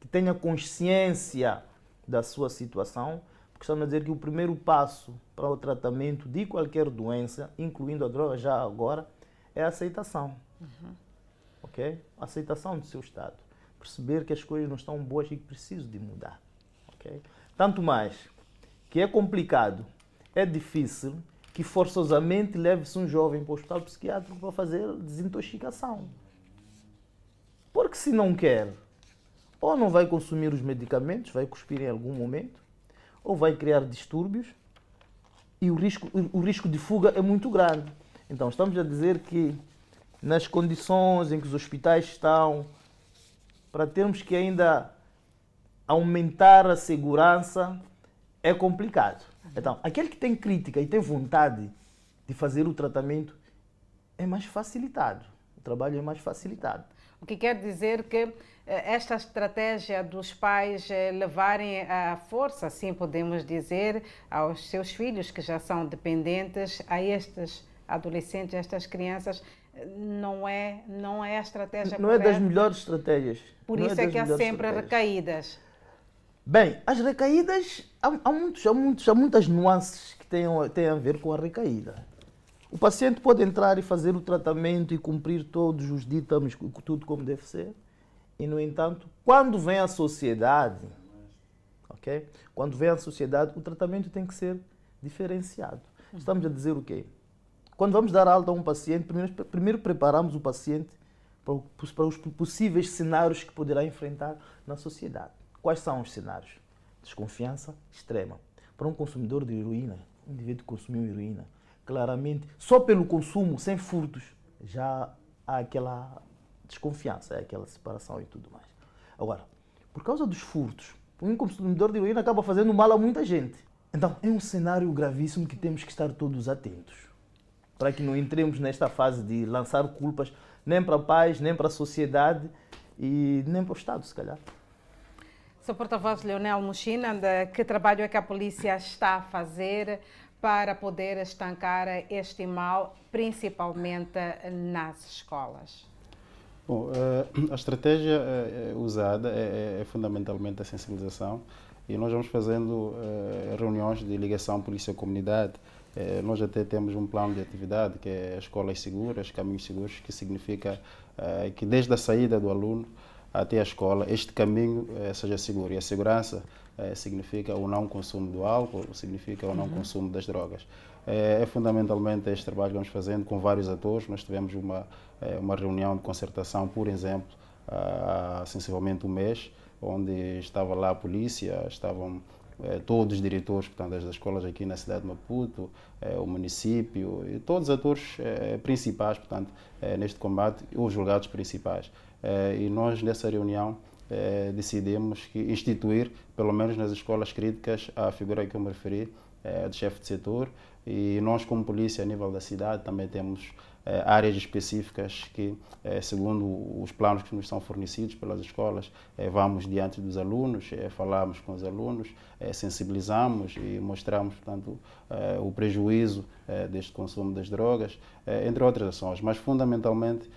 que tenha consciência da sua situação, porque estamos a dizer que o primeiro passo para o tratamento de qualquer doença, incluindo a droga já agora, é a aceitação. Uhum. Ok? A aceitação do seu estado. Perceber que as coisas não estão boas e que preciso de mudar. Ok? Tanto mais que é complicado, é difícil que forçosamente leve-se um jovem para o hospital psiquiátrico para fazer desintoxicação. Porque se não quer, ou não vai consumir os medicamentos, vai cuspir em algum momento, ou vai criar distúrbios, e o risco, o risco de fuga é muito grande. Então, estamos a dizer que nas condições em que os hospitais estão, para termos que ainda aumentar a segurança, é complicado. Então, aquele que tem crítica e tem vontade de fazer o tratamento é mais facilitado. O trabalho é mais facilitado. O que quer dizer que eh, esta estratégia dos pais eh, levarem a força, assim podemos dizer, aos seus filhos que já são dependentes, a estes adolescentes, estas crianças, não é, não é a estratégia Não correta. é das melhores estratégias. Por não é isso é, é que há sempre recaídas. Bem, as recaídas, há, há, muitos, há, muitos, há muitas nuances que têm, têm a ver com a recaída. O paciente pode entrar e fazer o tratamento e cumprir todos os ditames, tudo como deve ser. E, no entanto, quando vem a sociedade, ok? Quando vem a sociedade, o tratamento tem que ser diferenciado. Estamos a dizer o quê? Quando vamos dar alta a um paciente, primeiro, primeiro preparamos o paciente para, para os possíveis cenários que poderá enfrentar na sociedade. Quais são os cenários? Desconfiança extrema. Para um consumidor de heroína, um indivíduo que consumiu heroína, claramente, só pelo consumo, sem furtos, já há aquela desconfiança, é aquela separação e tudo mais. Agora, por causa dos furtos, um consumidor de heroína acaba fazendo mal a muita gente. Então, é um cenário gravíssimo que temos que estar todos atentos. Para que não entremos nesta fase de lançar culpas nem para paz, nem para a sociedade e nem para o Estado, se calhar. Sr. Porta-Voz Leonel Mochina, que trabalho é que a polícia está a fazer para poder estancar este mal, principalmente nas escolas? Bom, eh, a estratégia eh, usada é, é, fundamentalmente a sensibilização e nós vamos fazendo eh, reuniões de ligação polícia-comunidade. Nós até temos um plano de atividade que é Escolas Seguras, Caminhos Seguros, que significa que desde a saída do aluno até a escola, este caminho seja seguro. E a segurança significa o não consumo do álcool, significa o não uhum. consumo das drogas. É, é, fundamentalmente este trabalho que vamos fazendo com vários atores. Nós tivemos uma, é, uma reunião de concertação, por exemplo, há sensivelmente um mês, onde estava lá a polícia, estavam todos os diretores portanto, das escolas aqui na cidade de Maputo, o município, e todos os atores principais portanto, neste combate, os julgados principais. e nós, nessa reunião, decidimos que instituir, pelo menos nas escolas críticas, a figura que eu me referi, de chefe de setor, e nós, como polícia a nível da cidade, também temos eh, áreas específicas que, eh, segundo os planos que nos são fornecidos pelas escolas, eh, vamos diante dos alunos, falamos com os alunos, sensibilizamos e mostramos, portanto, o prejuízo deste consumo das drogas, entre outras ações. Mas, fundamentalmente,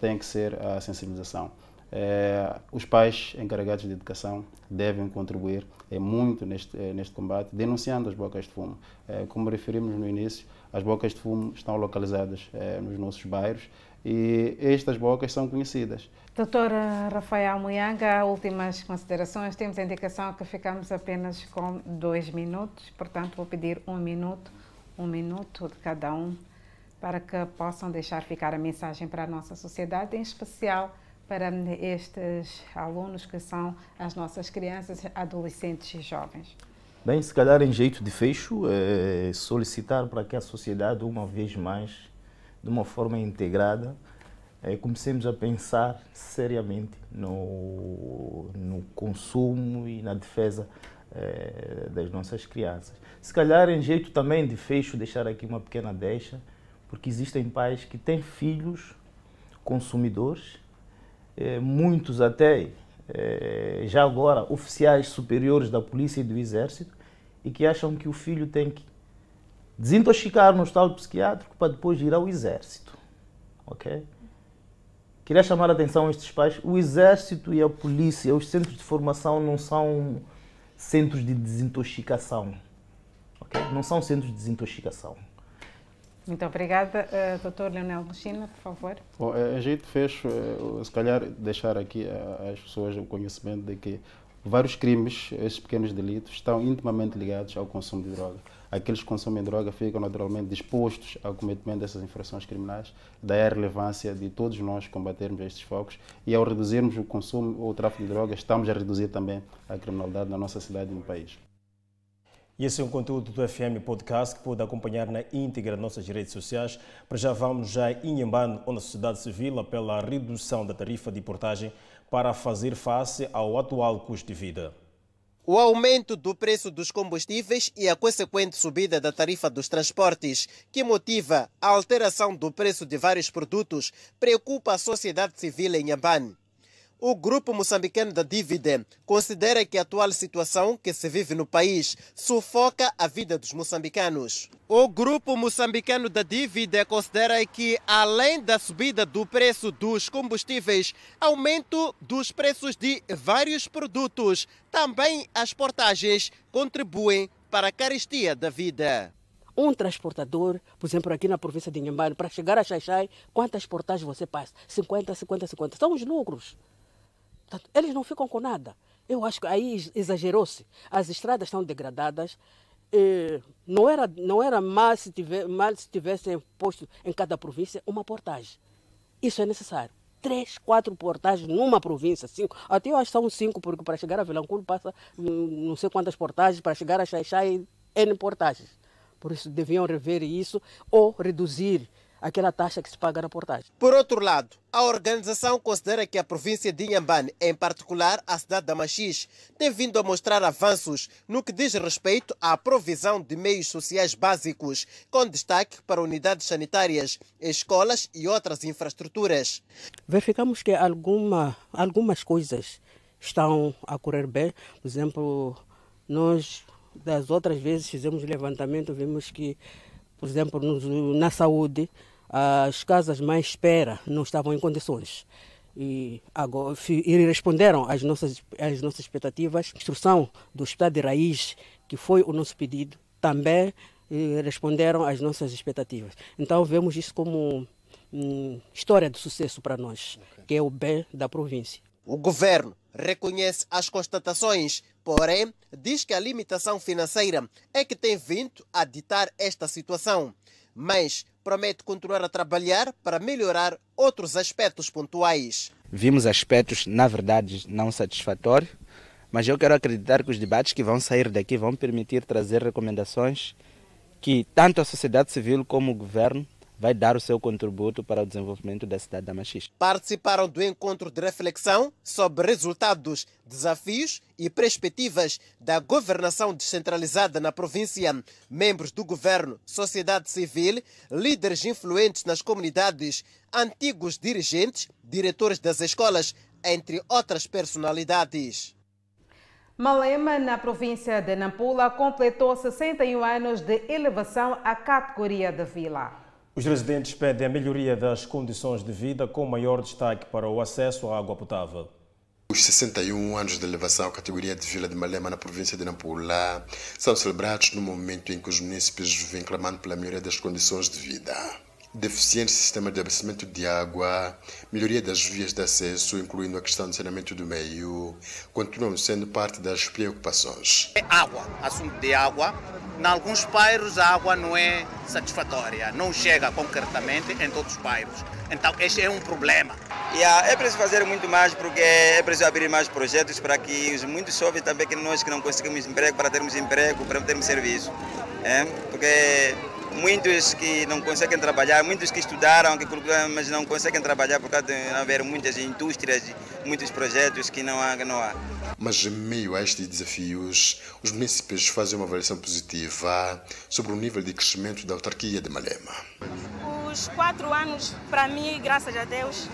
tem que ser a sensibilização. É, os pais encarregados de educação devem contribuir é, muito neste, é, neste combate, denunciando as bocas de fumo. É, como referimos no início, as bocas de fumo estão localizadas nos nossos bairros e estas bocas são conhecidas. Doutora Rafael Muyanga, últimas considerações. Temos a indicação que ficamos apenas com dois minutos, portanto, vou pedir um minuto, um minuto de cada um, para que possam deixar ficar a mensagem para a nossa sociedade, em especial para estes alunos que são as nossas crianças, adolescentes e jovens? Bem, se calhar em jeito de fecho, é solicitar para que a sociedade, uma vez mais, de uma forma integrada, é, comecemos a pensar seriamente no, no consumo e na defesa é, das nossas crianças. Se calhar em jeito também de fecho, deixar aqui uma pequena deixa, porque existem pais que têm filhos consumidores é, muitos até, é, já agora, oficiais superiores da polícia e do exército, e que acham que o filho tem que desintoxicar no hospital psiquiátrico para depois ir ao exército. Ok? Queria chamar a atenção a estes pais. O exército e a polícia, os centros de formação não são centros de desintoxicação. Okay? Não são centros de desintoxicação. Muito obrigada. Uh, doutor Leonel Lucina, por favor. Bom, a é, gente fecho, uh, se calhar deixar aqui às pessoas o conhecimento de que vários crimes, esses pequenos delitos, estão intimamente ligados ao consumo de droga. Aqueles que consomem droga ficam naturalmente dispostos ao cometimento dessas infrações criminais, daí a relevância de todos nós combatermos estes focos e ao reduzirmos o consumo ou o tráfico de drogas, estamos a reduzir também a criminalidade na nossa cidade e no país. E esse é um conteúdo do FM Podcast que pode acompanhar na íntegra nossas redes sociais. Para já vamos já em Inhambane, onde a sociedade civil apela à redução da tarifa de portagem para fazer face ao atual custo de vida. O aumento do preço dos combustíveis e a consequente subida da tarifa dos transportes, que motiva a alteração do preço de vários produtos, preocupa a sociedade civil em Inhambane. O grupo moçambicano da dívida considera que a atual situação que se vive no país sufoca a vida dos moçambicanos. O grupo moçambicano da dívida considera que, além da subida do preço dos combustíveis, aumento dos preços de vários produtos, também as portagens contribuem para a carestia da vida um transportador, por exemplo, aqui na província de Inhambane, para chegar a Xaixai, quantas portagens você passa? 50, 50, 50. São os lucros. Portanto, eles não ficam com nada. Eu acho que aí exagerou-se. As estradas estão degradadas. não era, não era mal se, tiver, mal se tivessem posto em cada província uma portagem. Isso é necessário. três, quatro portagens numa província, cinco. Até eu acho que são cinco, porque para chegar a Vilanculo passa hum, não sei quantas portagens, para chegar a Xaixai, N portagens. Por isso deviam rever isso ou reduzir aquela taxa que se paga na portagem. Por outro lado, a organização considera que a província de Inhambane, em particular a cidade da Machis, tem vindo a mostrar avanços no que diz respeito à provisão de meios sociais básicos, com destaque para unidades sanitárias, escolas e outras infraestruturas. Verificamos que alguma, algumas coisas estão a correr bem. Por exemplo, nós das outras vezes fizemos levantamento, vimos que, por exemplo, na saúde, as casas mais espera não estavam em condições. E, agora, e responderam às nossas, às nossas expectativas. A instrução do Hospital de Raiz, que foi o nosso pedido, também responderam às nossas expectativas. Então, vemos isso como hum, história de sucesso para nós, okay. que é o bem da província. O governo reconhece as constatações, porém diz que a limitação financeira é que tem vindo a ditar esta situação, mas promete continuar a trabalhar para melhorar outros aspectos pontuais. Vimos aspectos, na verdade, não satisfatórios, mas eu quero acreditar que os debates que vão sair daqui vão permitir trazer recomendações que tanto a sociedade civil como o governo vai dar o seu contributo para o desenvolvimento da cidade da Machis. Participaram do encontro de reflexão sobre resultados, desafios e perspectivas da governação descentralizada na província, membros do governo, sociedade civil, líderes influentes nas comunidades, antigos dirigentes, diretores das escolas, entre outras personalidades. Malema, na província de Nampula, completou 61 anos de elevação à categoria de vila. Os residentes pedem a melhoria das condições de vida, com maior destaque para o acesso à água potável. Os 61 anos de elevação à categoria de Vila de Malema na província de Nampula são celebrados no momento em que os municípios vêm clamando pela melhoria das condições de vida deficiente sistema de abastecimento de água, melhoria das vias de acesso, incluindo a questão do saneamento do meio, continuam sendo parte das preocupações. É água, assunto de água. Em alguns bairros a água não é satisfatória, não chega concretamente em todos os bairros. Então este é um problema. Yeah, é preciso fazer muito mais porque é preciso abrir mais projetos para que os muitos jovens também que nós que não conseguimos emprego para termos emprego, para termos serviço. É? Porque muitos que não conseguem trabalhar, muitos que estudaram, que mas não conseguem trabalhar por causa de haver muitas indústrias, muitos projetos que não há. Que não há. Mas em meio a estes desafios, os municípios fazem uma avaliação positiva sobre o nível de crescimento da autarquia de Malema. Os quatro anos, para mim, graças a Deus,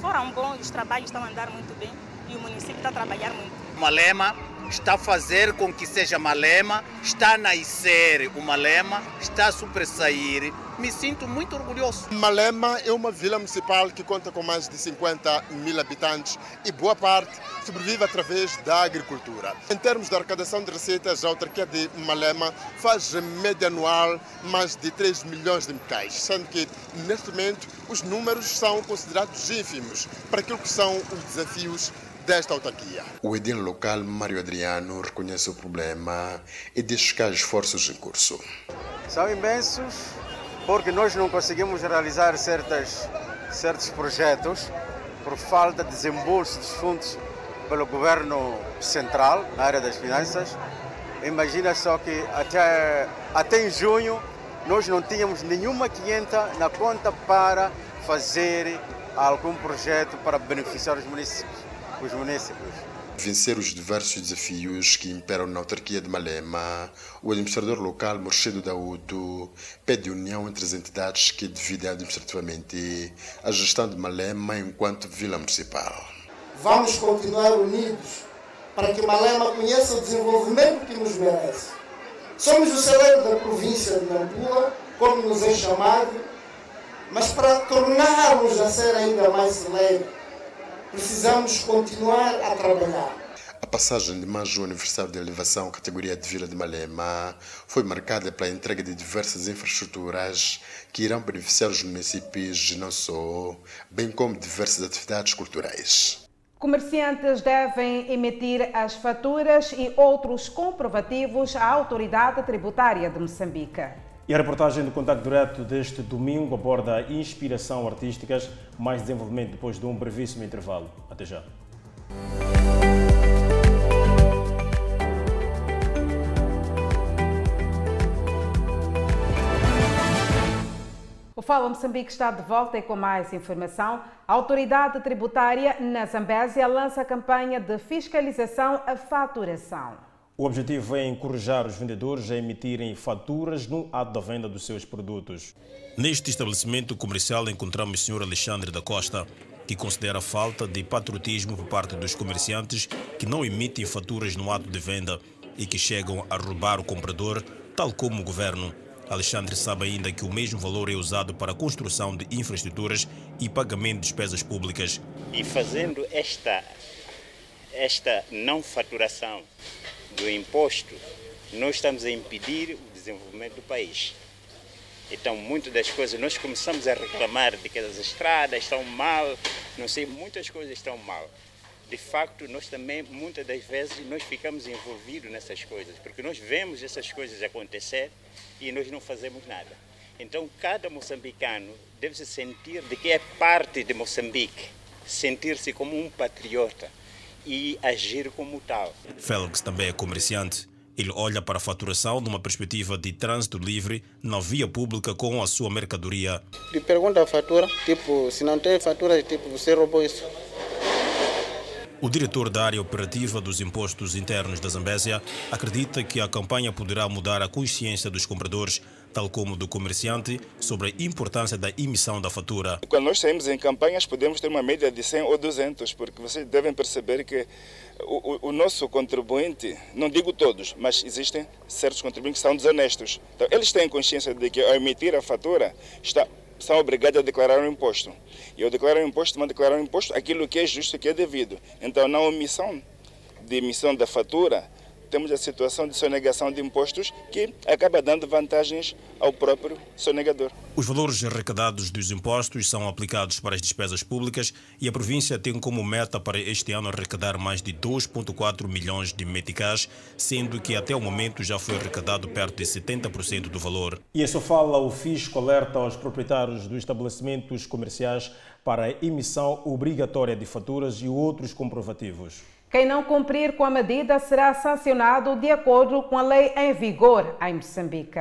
foram bons, os trabalhos estão a andar muito bem e o município está a trabalhar muito. Malema está a fazer com que seja Malema, está a nascer o Malema, está a sobressair. Me sinto muito orgulhoso. Malema é uma vila municipal que conta com mais de 50 mil habitantes e boa parte sobrevive através da agricultura. Em termos de arrecadação de receitas, a autarquia de Malema faz média anual mais de 3 milhões de metais, sendo que neste momento os números são considerados ínfimos para aquilo que são os desafios desta autarquia. O edil local, Mário Adriano, reconhece o problema e diz que há esforços em curso. São imensos porque nós não conseguimos realizar certas, certos projetos por falta de desembolso dos fundos pelo governo central na área das finanças. Imagina só que até, até em junho nós não tínhamos nenhuma quinhenta na conta para fazer algum projeto para beneficiar os municípios os municípios. Vencer os diversos desafios que imperam na autarquia de Malema, o administrador local Morchedo Daúdo pede união entre as entidades que dividem administrativamente a gestão de Malema enquanto vila municipal. Vamos continuar unidos para que Malema conheça o desenvolvimento que nos merece. Somos o celeiro da província de Nampula, como nos é chamado, mas para tornarmos a ser ainda mais celeiro, precisamos continuar a trabalhar. A passagem de mais um aniversário de elevação à categoria de Vila de Malema foi marcada pela entrega de diversas infraestruturas que irão beneficiar os municípios e não só, bem como diversas atividades culturais. Comerciantes devem emitir as faturas e outros comprovativos à autoridade tributária de Moçambique. E a reportagem do Contato Direto deste domingo aborda inspiração artísticas, mais desenvolvimento depois de um brevíssimo intervalo. Até já. O Fala Moçambique está de volta e com mais informação. A autoridade tributária na Zambésia lança a campanha de fiscalização à faturação. O objetivo é encorajar os vendedores a emitirem faturas no ato da venda dos seus produtos. Neste estabelecimento comercial encontramos o Sr. Alexandre da Costa, que considera falta de patriotismo por parte dos comerciantes que não emitem faturas no ato de venda e que chegam a roubar o comprador, tal como o governo. Alexandre sabe ainda que o mesmo valor é usado para a construção de infraestruturas e pagamento de despesas públicas. E fazendo esta, esta não faturação do imposto, nós estamos a impedir o desenvolvimento do país. Então, muitas das coisas, nós começamos a reclamar de que as estradas estão mal, não sei, muitas coisas estão mal. De facto, nós também, muitas das vezes, nós ficamos envolvidos nessas coisas, porque nós vemos essas coisas acontecer e nós não fazemos nada. Então, cada moçambicano deve se sentir de que é parte de Moçambique, sentir-se como um patriota e agir como tal. Félix também é comerciante. Ele olha para a faturação numa perspectiva de trânsito livre na via pública com a sua mercadoria. De pergunta a fatura, tipo, se não tem fatura, tipo, você roubou isso. O diretor da área operativa dos impostos internos da Zambésia acredita que a campanha poderá mudar a consciência dos compradores, tal como do comerciante, sobre a importância da emissão da fatura. Quando nós saímos em campanhas, podemos ter uma média de 100 ou 200, porque vocês devem perceber que o, o, o nosso contribuinte, não digo todos, mas existem certos contribuintes que são desonestos. Então, eles têm consciência de que ao emitir a fatura está são obrigados a declarar um imposto. E ao declarar um imposto, vão declarar um imposto aquilo que é justo que é devido. Então, na omissão de emissão da fatura, temos a situação de sonegação de impostos que acaba dando vantagens ao próprio sonegador. Os valores arrecadados dos impostos são aplicados para as despesas públicas e a província tem como meta para este ano arrecadar mais de 2,4 milhões de meticais, sendo que até o momento já foi arrecadado perto de 70% do valor. E isso fala o fisco alerta aos proprietários dos estabelecimentos comerciais para a emissão obrigatória de faturas e outros comprovativos. Quem não cumprir com a medida será sancionado de acordo com a lei em vigor em Moçambique.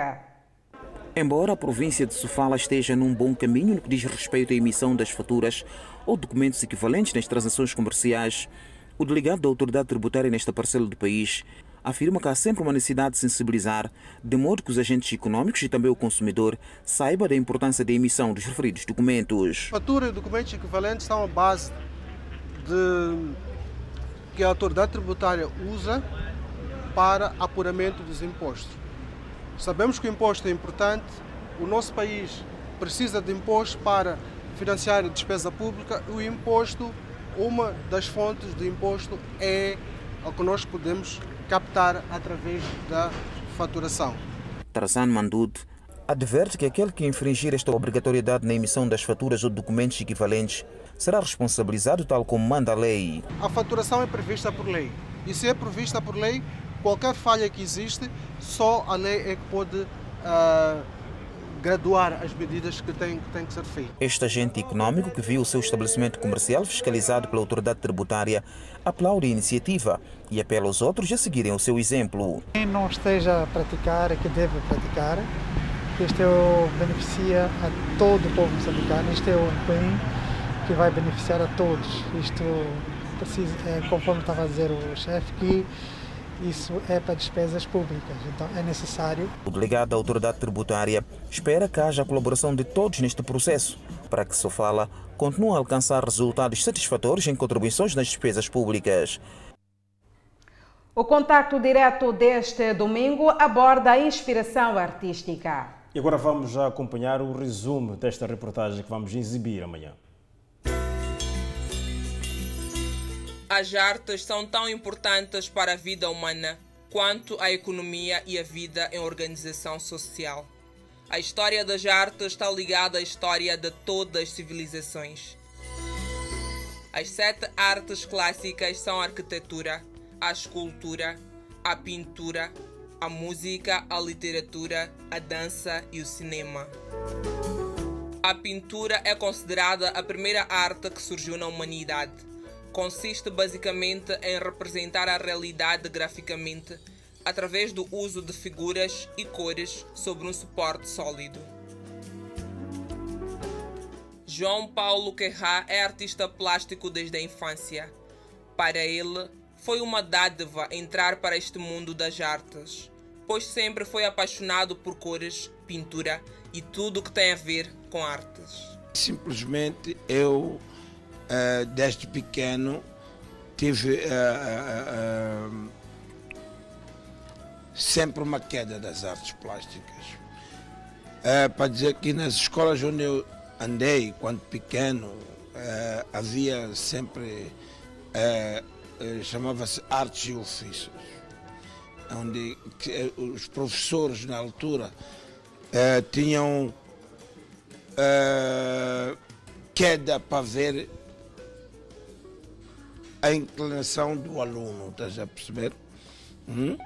Embora a província de Sofala esteja num bom caminho no que diz respeito à emissão das faturas ou documentos equivalentes nas transações comerciais, o delegado da autoridade tributária nesta parcela do país afirma que há sempre uma necessidade de sensibilizar, de modo que os agentes econômicos e também o consumidor saibam da importância da emissão dos referidos documentos. Fatura e documentos equivalentes são a base de que a autoridade tributária usa para apuramento dos impostos. Sabemos que o imposto é importante, o nosso país precisa de imposto para financiar a despesa pública e o imposto, uma das fontes do imposto é o que nós podemos captar através da faturação. Tarzan Mandud adverte que aquele que infringir esta obrigatoriedade na emissão das faturas ou documentos equivalentes será responsabilizado tal como manda a lei. A faturação é prevista por lei. E se é prevista por lei, qualquer falha que existe, só a lei é que pode uh, graduar as medidas que têm, que têm que ser feitas. Este agente econômico que viu o seu estabelecimento comercial fiscalizado pela autoridade tributária aplaude a iniciativa e apela aos outros a seguirem o seu exemplo. Quem não esteja a praticar que deve praticar. Este é o beneficia a todo o povo moçambicano. Este é o bem que vai beneficiar a todos. Isto precisa, é, conforme estava a dizer o chefe, que isso é para despesas públicas, então é necessário. O delegado da autoridade tributária espera que haja a colaboração de todos neste processo para que Sofala continue a alcançar resultados satisfatórios em contribuições nas despesas públicas. O contacto direto deste domingo aborda a inspiração artística. E agora vamos acompanhar o resumo desta reportagem que vamos exibir amanhã. As artes são tão importantes para a vida humana quanto a economia e a vida em organização social. A história das artes está ligada à história de todas as civilizações. As sete artes clássicas são a arquitetura, a escultura, a pintura, a música, a literatura, a dança e o cinema. A pintura é considerada a primeira arte que surgiu na humanidade. Consiste basicamente em representar a realidade graficamente através do uso de figuras e cores sobre um suporte sólido. João Paulo Querrá é artista plástico desde a infância. Para ele, foi uma dádiva entrar para este mundo das artes, pois sempre foi apaixonado por cores, pintura e tudo o que tem a ver com artes. Simplesmente eu, uh, desde pequeno, tive uh, sempre uma queda das artes plásticas. para dizer que nas escolas onde eu andei, quando pequeno, havia sempre chamava-se artes e ofícios, onde os professores na altura tinham uh, queda para ver a inclinação do aluno, estás a perceber? Hum?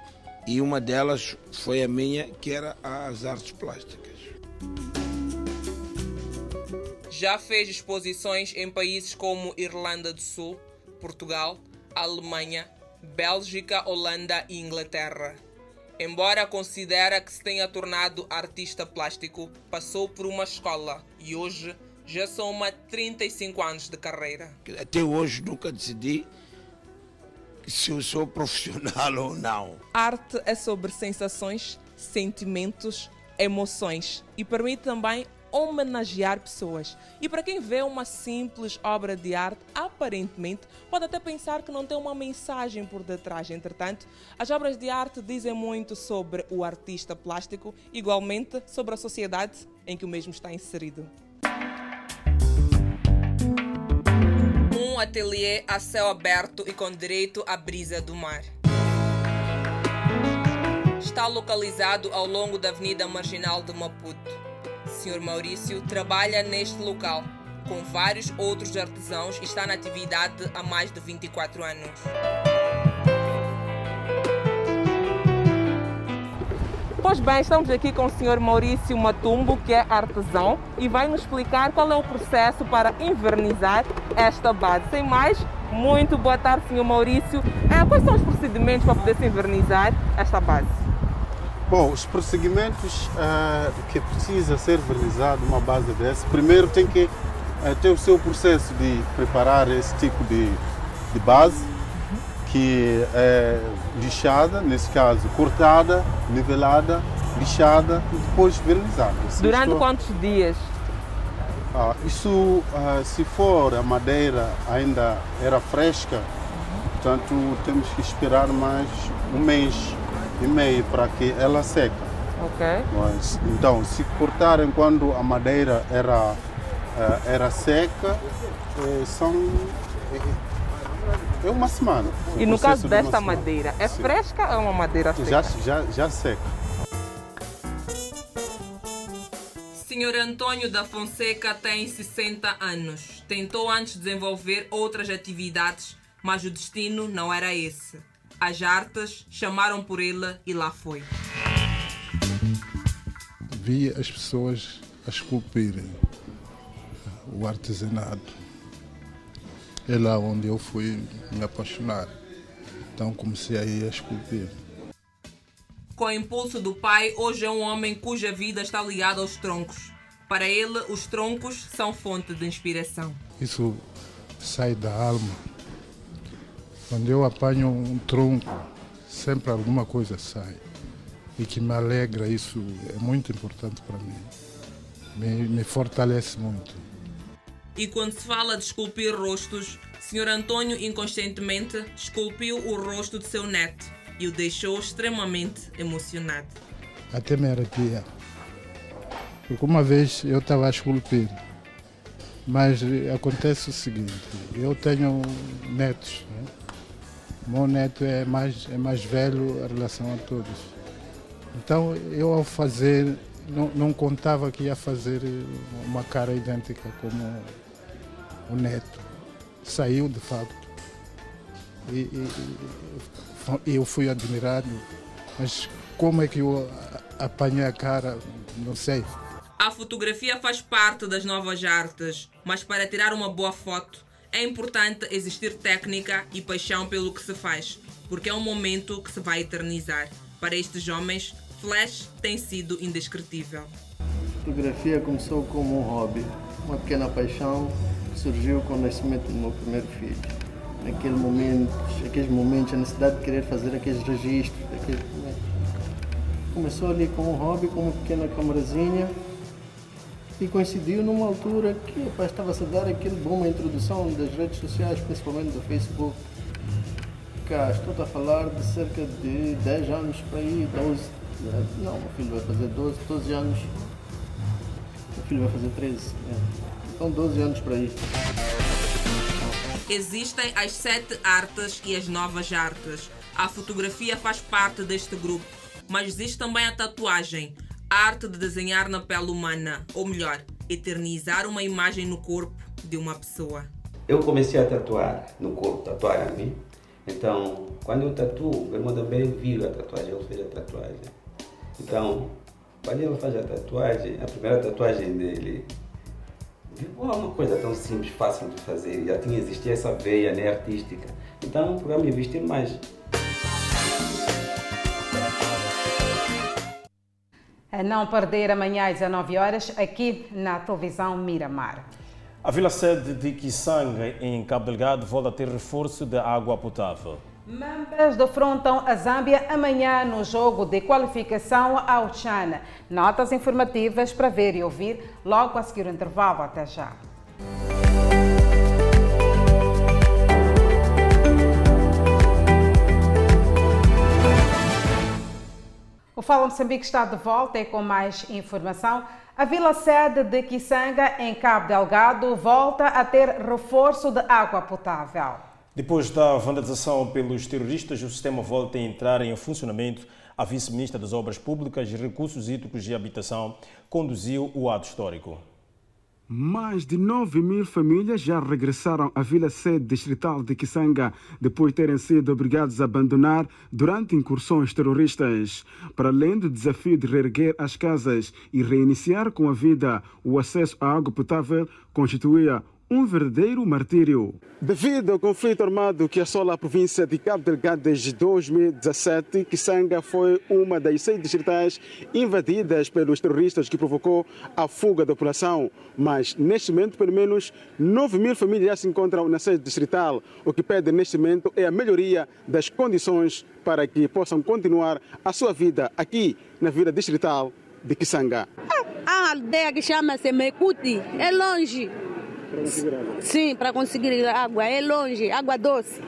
E uma delas foi a minha, que era as artes plásticas. Já fez exposições em países como Irlanda do Sul, Portugal, Alemanha, Bélgica, Holanda e Inglaterra. Embora considera que se tenha tornado artista plástico, passou por uma escola e hoje já soma 35 anos de carreira. Até hoje nunca decidi se eu sou profissional ou não. Arte é sobre sensações, sentimentos, emoções e permite também homenagear pessoas. E para quem vê uma simples obra de arte, aparentemente pode até pensar que não tem uma mensagem por detrás. Entretanto, as obras de arte dizem muito sobre o artista plástico, igualmente sobre a sociedade em que o mesmo está inserido. Ateliê a céu aberto e com direito à brisa do mar está localizado ao longo da Avenida Marginal de Maputo. Sr. Maurício trabalha neste local com vários outros artesãos e está na atividade há mais de 24 anos. Pois bem, estamos aqui com o Sr. Maurício Matumbo, que é artesão, e vai nos explicar qual é o processo para invernizar esta base. Sem mais, muito boa tarde, Sr. Maurício. É, quais são os procedimentos para poder se invernizar esta base? Bom, os procedimentos uh, que precisa ser vernizado uma base dessa, primeiro tem que uh, ter o seu processo de preparar esse tipo de, de base, que é lixada, nesse caso cortada, nivelada, lixada e depois vernizada. Durante Isto, quantos dias? Ah, isso, uh, se for a madeira ainda era fresca, portanto temos que esperar mais um mês e meio para que ela seca. Ok. Mas, então, se cortarem quando a madeira era, eh, era seca, eh, são é uma semana. E no caso desta de madeira, é Sim. fresca ou é uma madeira seca? Já, já, já seca. Senhor Antônio da Fonseca tem 60 anos. Tentou antes desenvolver outras atividades, mas o destino não era esse. As artes chamaram por ele e lá foi. Vi as pessoas a esculpirem o artesanato. É lá onde eu fui me apaixonar. Então comecei a ir a esculpir. Com o impulso do pai, hoje é um homem cuja vida está ligada aos troncos. Para ele, os troncos são fonte de inspiração. Isso sai da alma quando eu apanho um tronco, sempre alguma coisa sai. E que me alegra, isso é muito importante para mim. Me, me fortalece muito. E quando se fala de esculpir rostos, Sr. Antônio inconscientemente esculpiu o rosto de seu neto e o deixou extremamente emocionado. Até me arrepia. Porque uma vez eu estava a esculpir, mas acontece o seguinte: eu tenho netos, né? meu neto é mais, é mais velho em relação a todos. Então eu ao fazer, não, não contava que ia fazer uma cara idêntica como o neto. Saiu de facto. E, e, e eu fui admirado, mas como é que eu apanhei a cara, não sei. A fotografia faz parte das novas artes, mas para tirar uma boa foto é importante existir técnica e paixão pelo que se faz, porque é um momento que se vai eternizar. Para estes homens, Flash tem sido indescritível. A fotografia começou como um hobby, uma pequena paixão surgiu com o nascimento do meu primeiro filho. Naquele momento, aqueles momentos, a necessidade de querer fazer aqueles registros, aqueles Começou ali com um hobby, com uma pequena camarazinha e coincidiu numa altura que opa, estava-se a dar aquele boom, a introdução das redes sociais, principalmente do Facebook. Cá, estou a falar de cerca de 10 anos para aí, 12, não, meu filho vai fazer 12, 12 anos, meu filho vai fazer 13, né? Então 12 anos para aí. Existem as sete artes e as novas artes. A fotografia faz parte deste grupo, mas existe também a tatuagem, a arte de desenhar na pele humana, ou melhor, eternizar uma imagem no corpo de uma pessoa. Eu comecei a tatuar no corpo, tatuar a mim. Então, quando eu tatuo, meu irmão também viu a tatuagem, ele fez a tatuagem. Então, quando ele faz a tatuagem, a primeira tatuagem dele, viu é uma coisa tão simples, fácil de fazer, já tinha existido essa veia né, artística. Então, para me investir mais. A não perder amanhã às 19 horas aqui na televisão Miramar. A vila sede de Kisanga, em Cabo Delgado, volta a ter reforço da água potável. Membros defrontam a Zâmbia amanhã no jogo de qualificação ao Chana. Notas informativas para ver e ouvir logo a seguir o intervalo. Até já. O Fala Moçambique está de volta e com mais informação. A vila sede de Kisanga, em Cabo Delgado, volta a ter reforço de água potável. Depois da vandalização pelos terroristas, o sistema volta a entrar em funcionamento. A vice-ministra das Obras Públicas, Recursos Hídricos e Habitação conduziu o ato histórico. Mais de 9 mil famílias já regressaram à vila sede distrital de Kisanga depois de terem sido obrigados a abandonar durante incursões terroristas. Para além do desafio de reerguer as casas e reiniciar com a vida, o acesso à água potável constituía um verdadeiro martírio. Devido ao conflito armado que assola a província de Cabo Delgado desde 2017, Kisanga foi uma das seis distritais invadidas pelos terroristas que provocou a fuga da população. Mas, neste momento, pelo menos 9 mil famílias já se encontram na sede distrital. O que pede neste momento é a melhoria das condições para que possam continuar a sua vida aqui na vila distrital de Kisanga. A aldeia que chama-se Mecuti é longe. Sim, para conseguir água. É longe, água doce.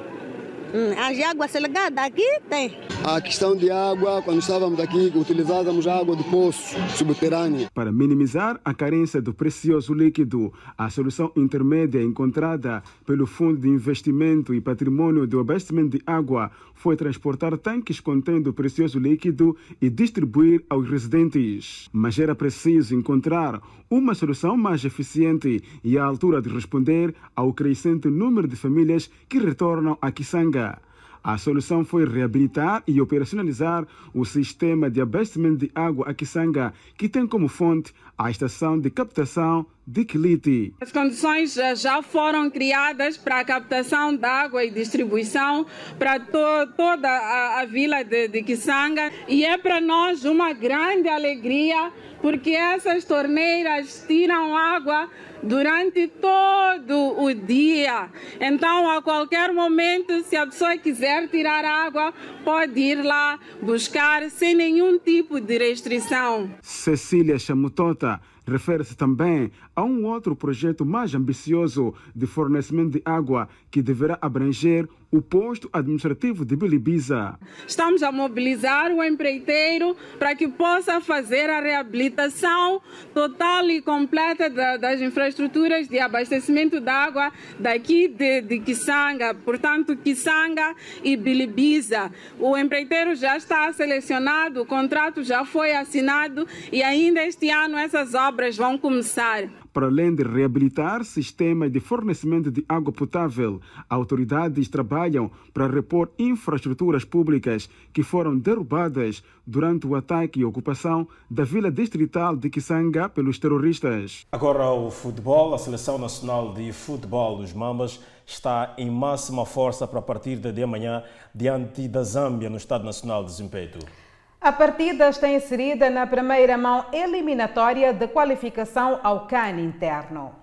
Hum, as águas salgadas aqui tem. A questão de água, quando estávamos aqui, utilizávamos água do poço subterrâneo. Para minimizar a carência do precioso líquido, a solução intermédia encontrada pelo Fundo de Investimento e Patrimônio de Abastecimento de Água foi transportar tanques contendo o precioso líquido e distribuir aos residentes. Mas era preciso encontrar uma solução mais eficiente e à altura de responder ao crescente número de famílias que retornam a Kisanga. A solução foi reabilitar e operacionalizar o sistema de abastecimento de água a Kisanga, que tem como fonte a estação de captação de Quiliti. As condições já foram criadas para a captação de água e distribuição para to toda a, a, vila de, de Kisanga e é para nós uma grande alegria porque essas torneiras tiram água durante todo o dia. Então, a qualquer momento, se a pessoa quiser tirar água, pode ir lá buscar sem nenhum tipo de restrição. Cecília Chamutota refere-se também a um outro projeto mais ambicioso de fornecimento de água que deverá abranger o posto administrativo de Bilibiza. Estamos a mobilizar o empreiteiro para que possa fazer a reabilitação total e completa das infraestruturas de abastecimento de água daqui de, de Kisanga, portanto, Kisanga e Bilibiza. O empreiteiro já está selecionado, o contrato já foi assinado e ainda este ano essas obras vão começar. Para além de reabilitar sistemas de fornecimento de água potável. Autoridades trabalham para repor infraestruturas públicas que foram derrubadas durante o ataque e ocupação da vila distrital de Kisanga pelos terroristas. Agora o futebol, a seleção nacional de futebol dos Mambas está em máxima força para a partida de amanhã diante da Zâmbia no Estado Nacional de Desempenho. A partida está inserida na primeira mão eliminatória de qualificação ao CAN interno.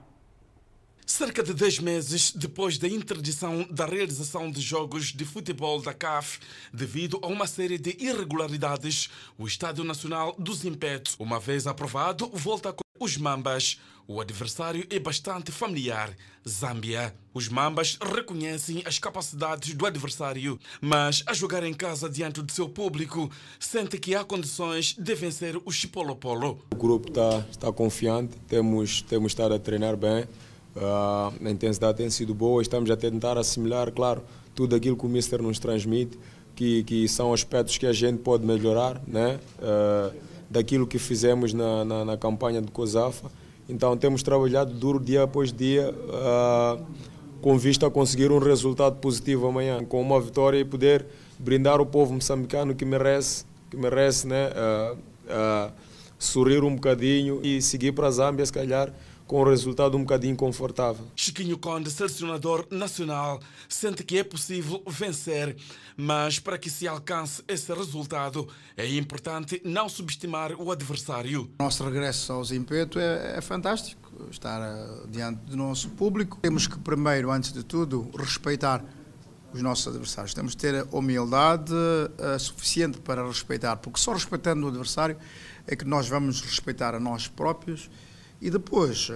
Cerca de 10 meses depois da interdição da realização de jogos de futebol da CAF, devido a uma série de irregularidades, o Estádio Nacional dos Impetos, uma vez aprovado, volta com os Mambas. O adversário é bastante familiar, Zâmbia. Os Mambas reconhecem as capacidades do adversário, mas a jogar em casa diante do seu público, sente que há condições de vencer o Chipolopolo. O grupo está, está confiante, temos, temos estado a treinar bem. Uh, a intensidade tem sido boa, estamos a tentar assimilar, claro, tudo aquilo que o Mister nos transmite, que, que são aspectos que a gente pode melhorar, né? Uh, daquilo que fizemos na, na, na, campanha de COSAFA. Então temos trabalhado duro dia após dia uh, com vista a conseguir um resultado positivo amanhã, com uma vitória e poder brindar o povo moçambicano que merece, que merece né? sorrir um bocadinho e seguir para a Zâmbia, se calhar, com um resultado um bocadinho confortável. Chiquinho Conde, selecionador nacional, sente que é possível vencer, mas para que se alcance esse resultado é importante não subestimar o adversário. Nosso regresso aos Impeto é, é fantástico, estar uh, diante do nosso público. Temos que primeiro, antes de tudo, respeitar os nossos adversários. Temos de ter a humildade uh, suficiente para respeitar, porque só respeitando o adversário é que nós vamos respeitar a nós próprios e depois,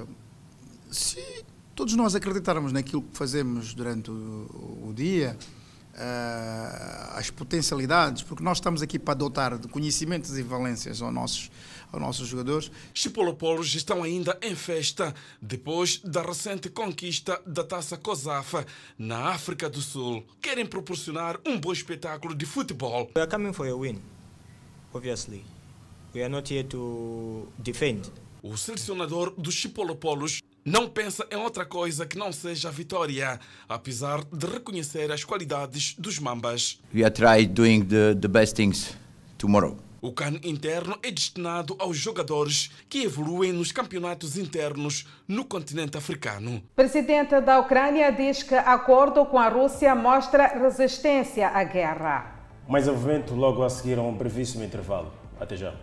se todos nós acreditarmos naquilo que fazemos durante o, o dia, uh, as potencialidades, porque nós estamos aqui para dotar de conhecimentos e valências aos nossos, aos nossos jogadores. Chipolopolos estão ainda em festa depois da recente conquista da Taça COSAFA na África do Sul. Querem proporcionar um bom espetáculo de futebol. We are coming for a win, obviously. We are not here to defend. O selecionador dos Chipolopolos não pensa em outra coisa que não seja a vitória, apesar de reconhecer as qualidades dos Mambas. We are trying doing the, the best things tomorrow. O CAN interno é destinado aos jogadores que evoluem nos campeonatos internos no continente africano. Presidente da Ucrânia diz que acordo com a Rússia mostra resistência à guerra. Mais envolvimento logo a seguir a um brevíssimo intervalo. Até já.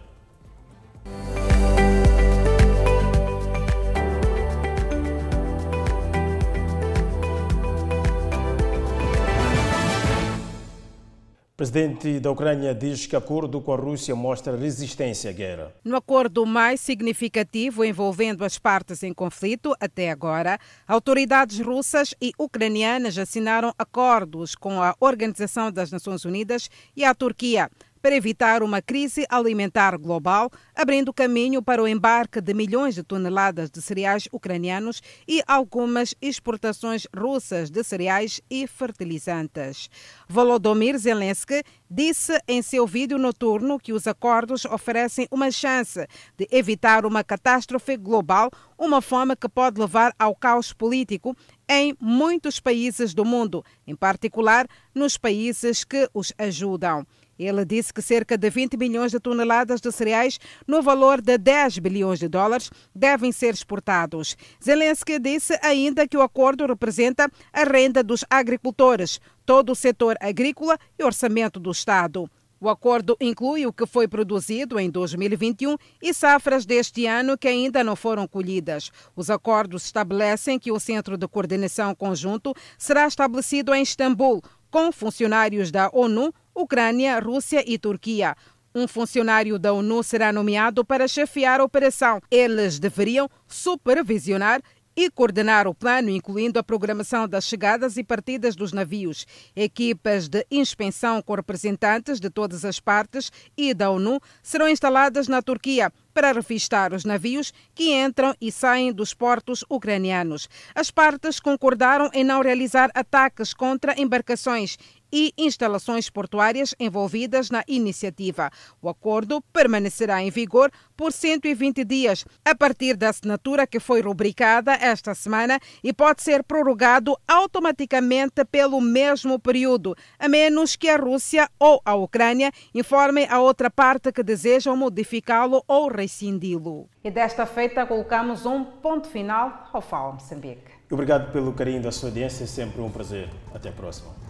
O presidente da Ucrânia diz que acordo com a Rússia mostra resistência à guerra. No acordo mais significativo envolvendo as partes em conflito até agora, autoridades russas e ucranianas assinaram acordos com a Organização das Nações Unidas e a Turquia para evitar uma crise alimentar global, abrindo caminho para o embarque de milhões de toneladas de cereais ucranianos e algumas exportações russas de cereais e fertilizantes. Volodymyr Zelensky disse em seu vídeo noturno que os acordos oferecem uma chance de evitar uma catástrofe global, uma fome que pode levar ao caos político em muitos países do mundo, em particular nos países que os ajudam. Ele disse que cerca de 20 milhões de toneladas de cereais, no valor de 10 bilhões de dólares, devem ser exportados. Zelensky disse ainda que o acordo representa a renda dos agricultores, todo o setor agrícola e orçamento do Estado. O acordo inclui o que foi produzido em 2021 e safras deste ano que ainda não foram colhidas. Os acordos estabelecem que o Centro de Coordenação Conjunto será estabelecido em Istambul, com funcionários da ONU, Ucrânia, Rússia e Turquia. Um funcionário da ONU será nomeado para chefiar a operação. Eles deveriam supervisionar e coordenar o plano, incluindo a programação das chegadas e partidas dos navios. Equipas de inspeção com representantes de todas as partes e da ONU serão instaladas na Turquia para revistar os navios que entram e saem dos portos ucranianos. As partes concordaram em não realizar ataques contra embarcações e instalações portuárias envolvidas na iniciativa. O acordo permanecerá em vigor por 120 dias, a partir da assinatura que foi rubricada esta semana e pode ser prorrogado automaticamente pelo mesmo período, a menos que a Rússia ou a Ucrânia informem a outra parte que desejam modificá-lo ou rescindi-lo. E desta feita colocamos um ponto final ao Fala Moçambique. Obrigado pelo carinho da sua audiência, é sempre um prazer. Até a próxima.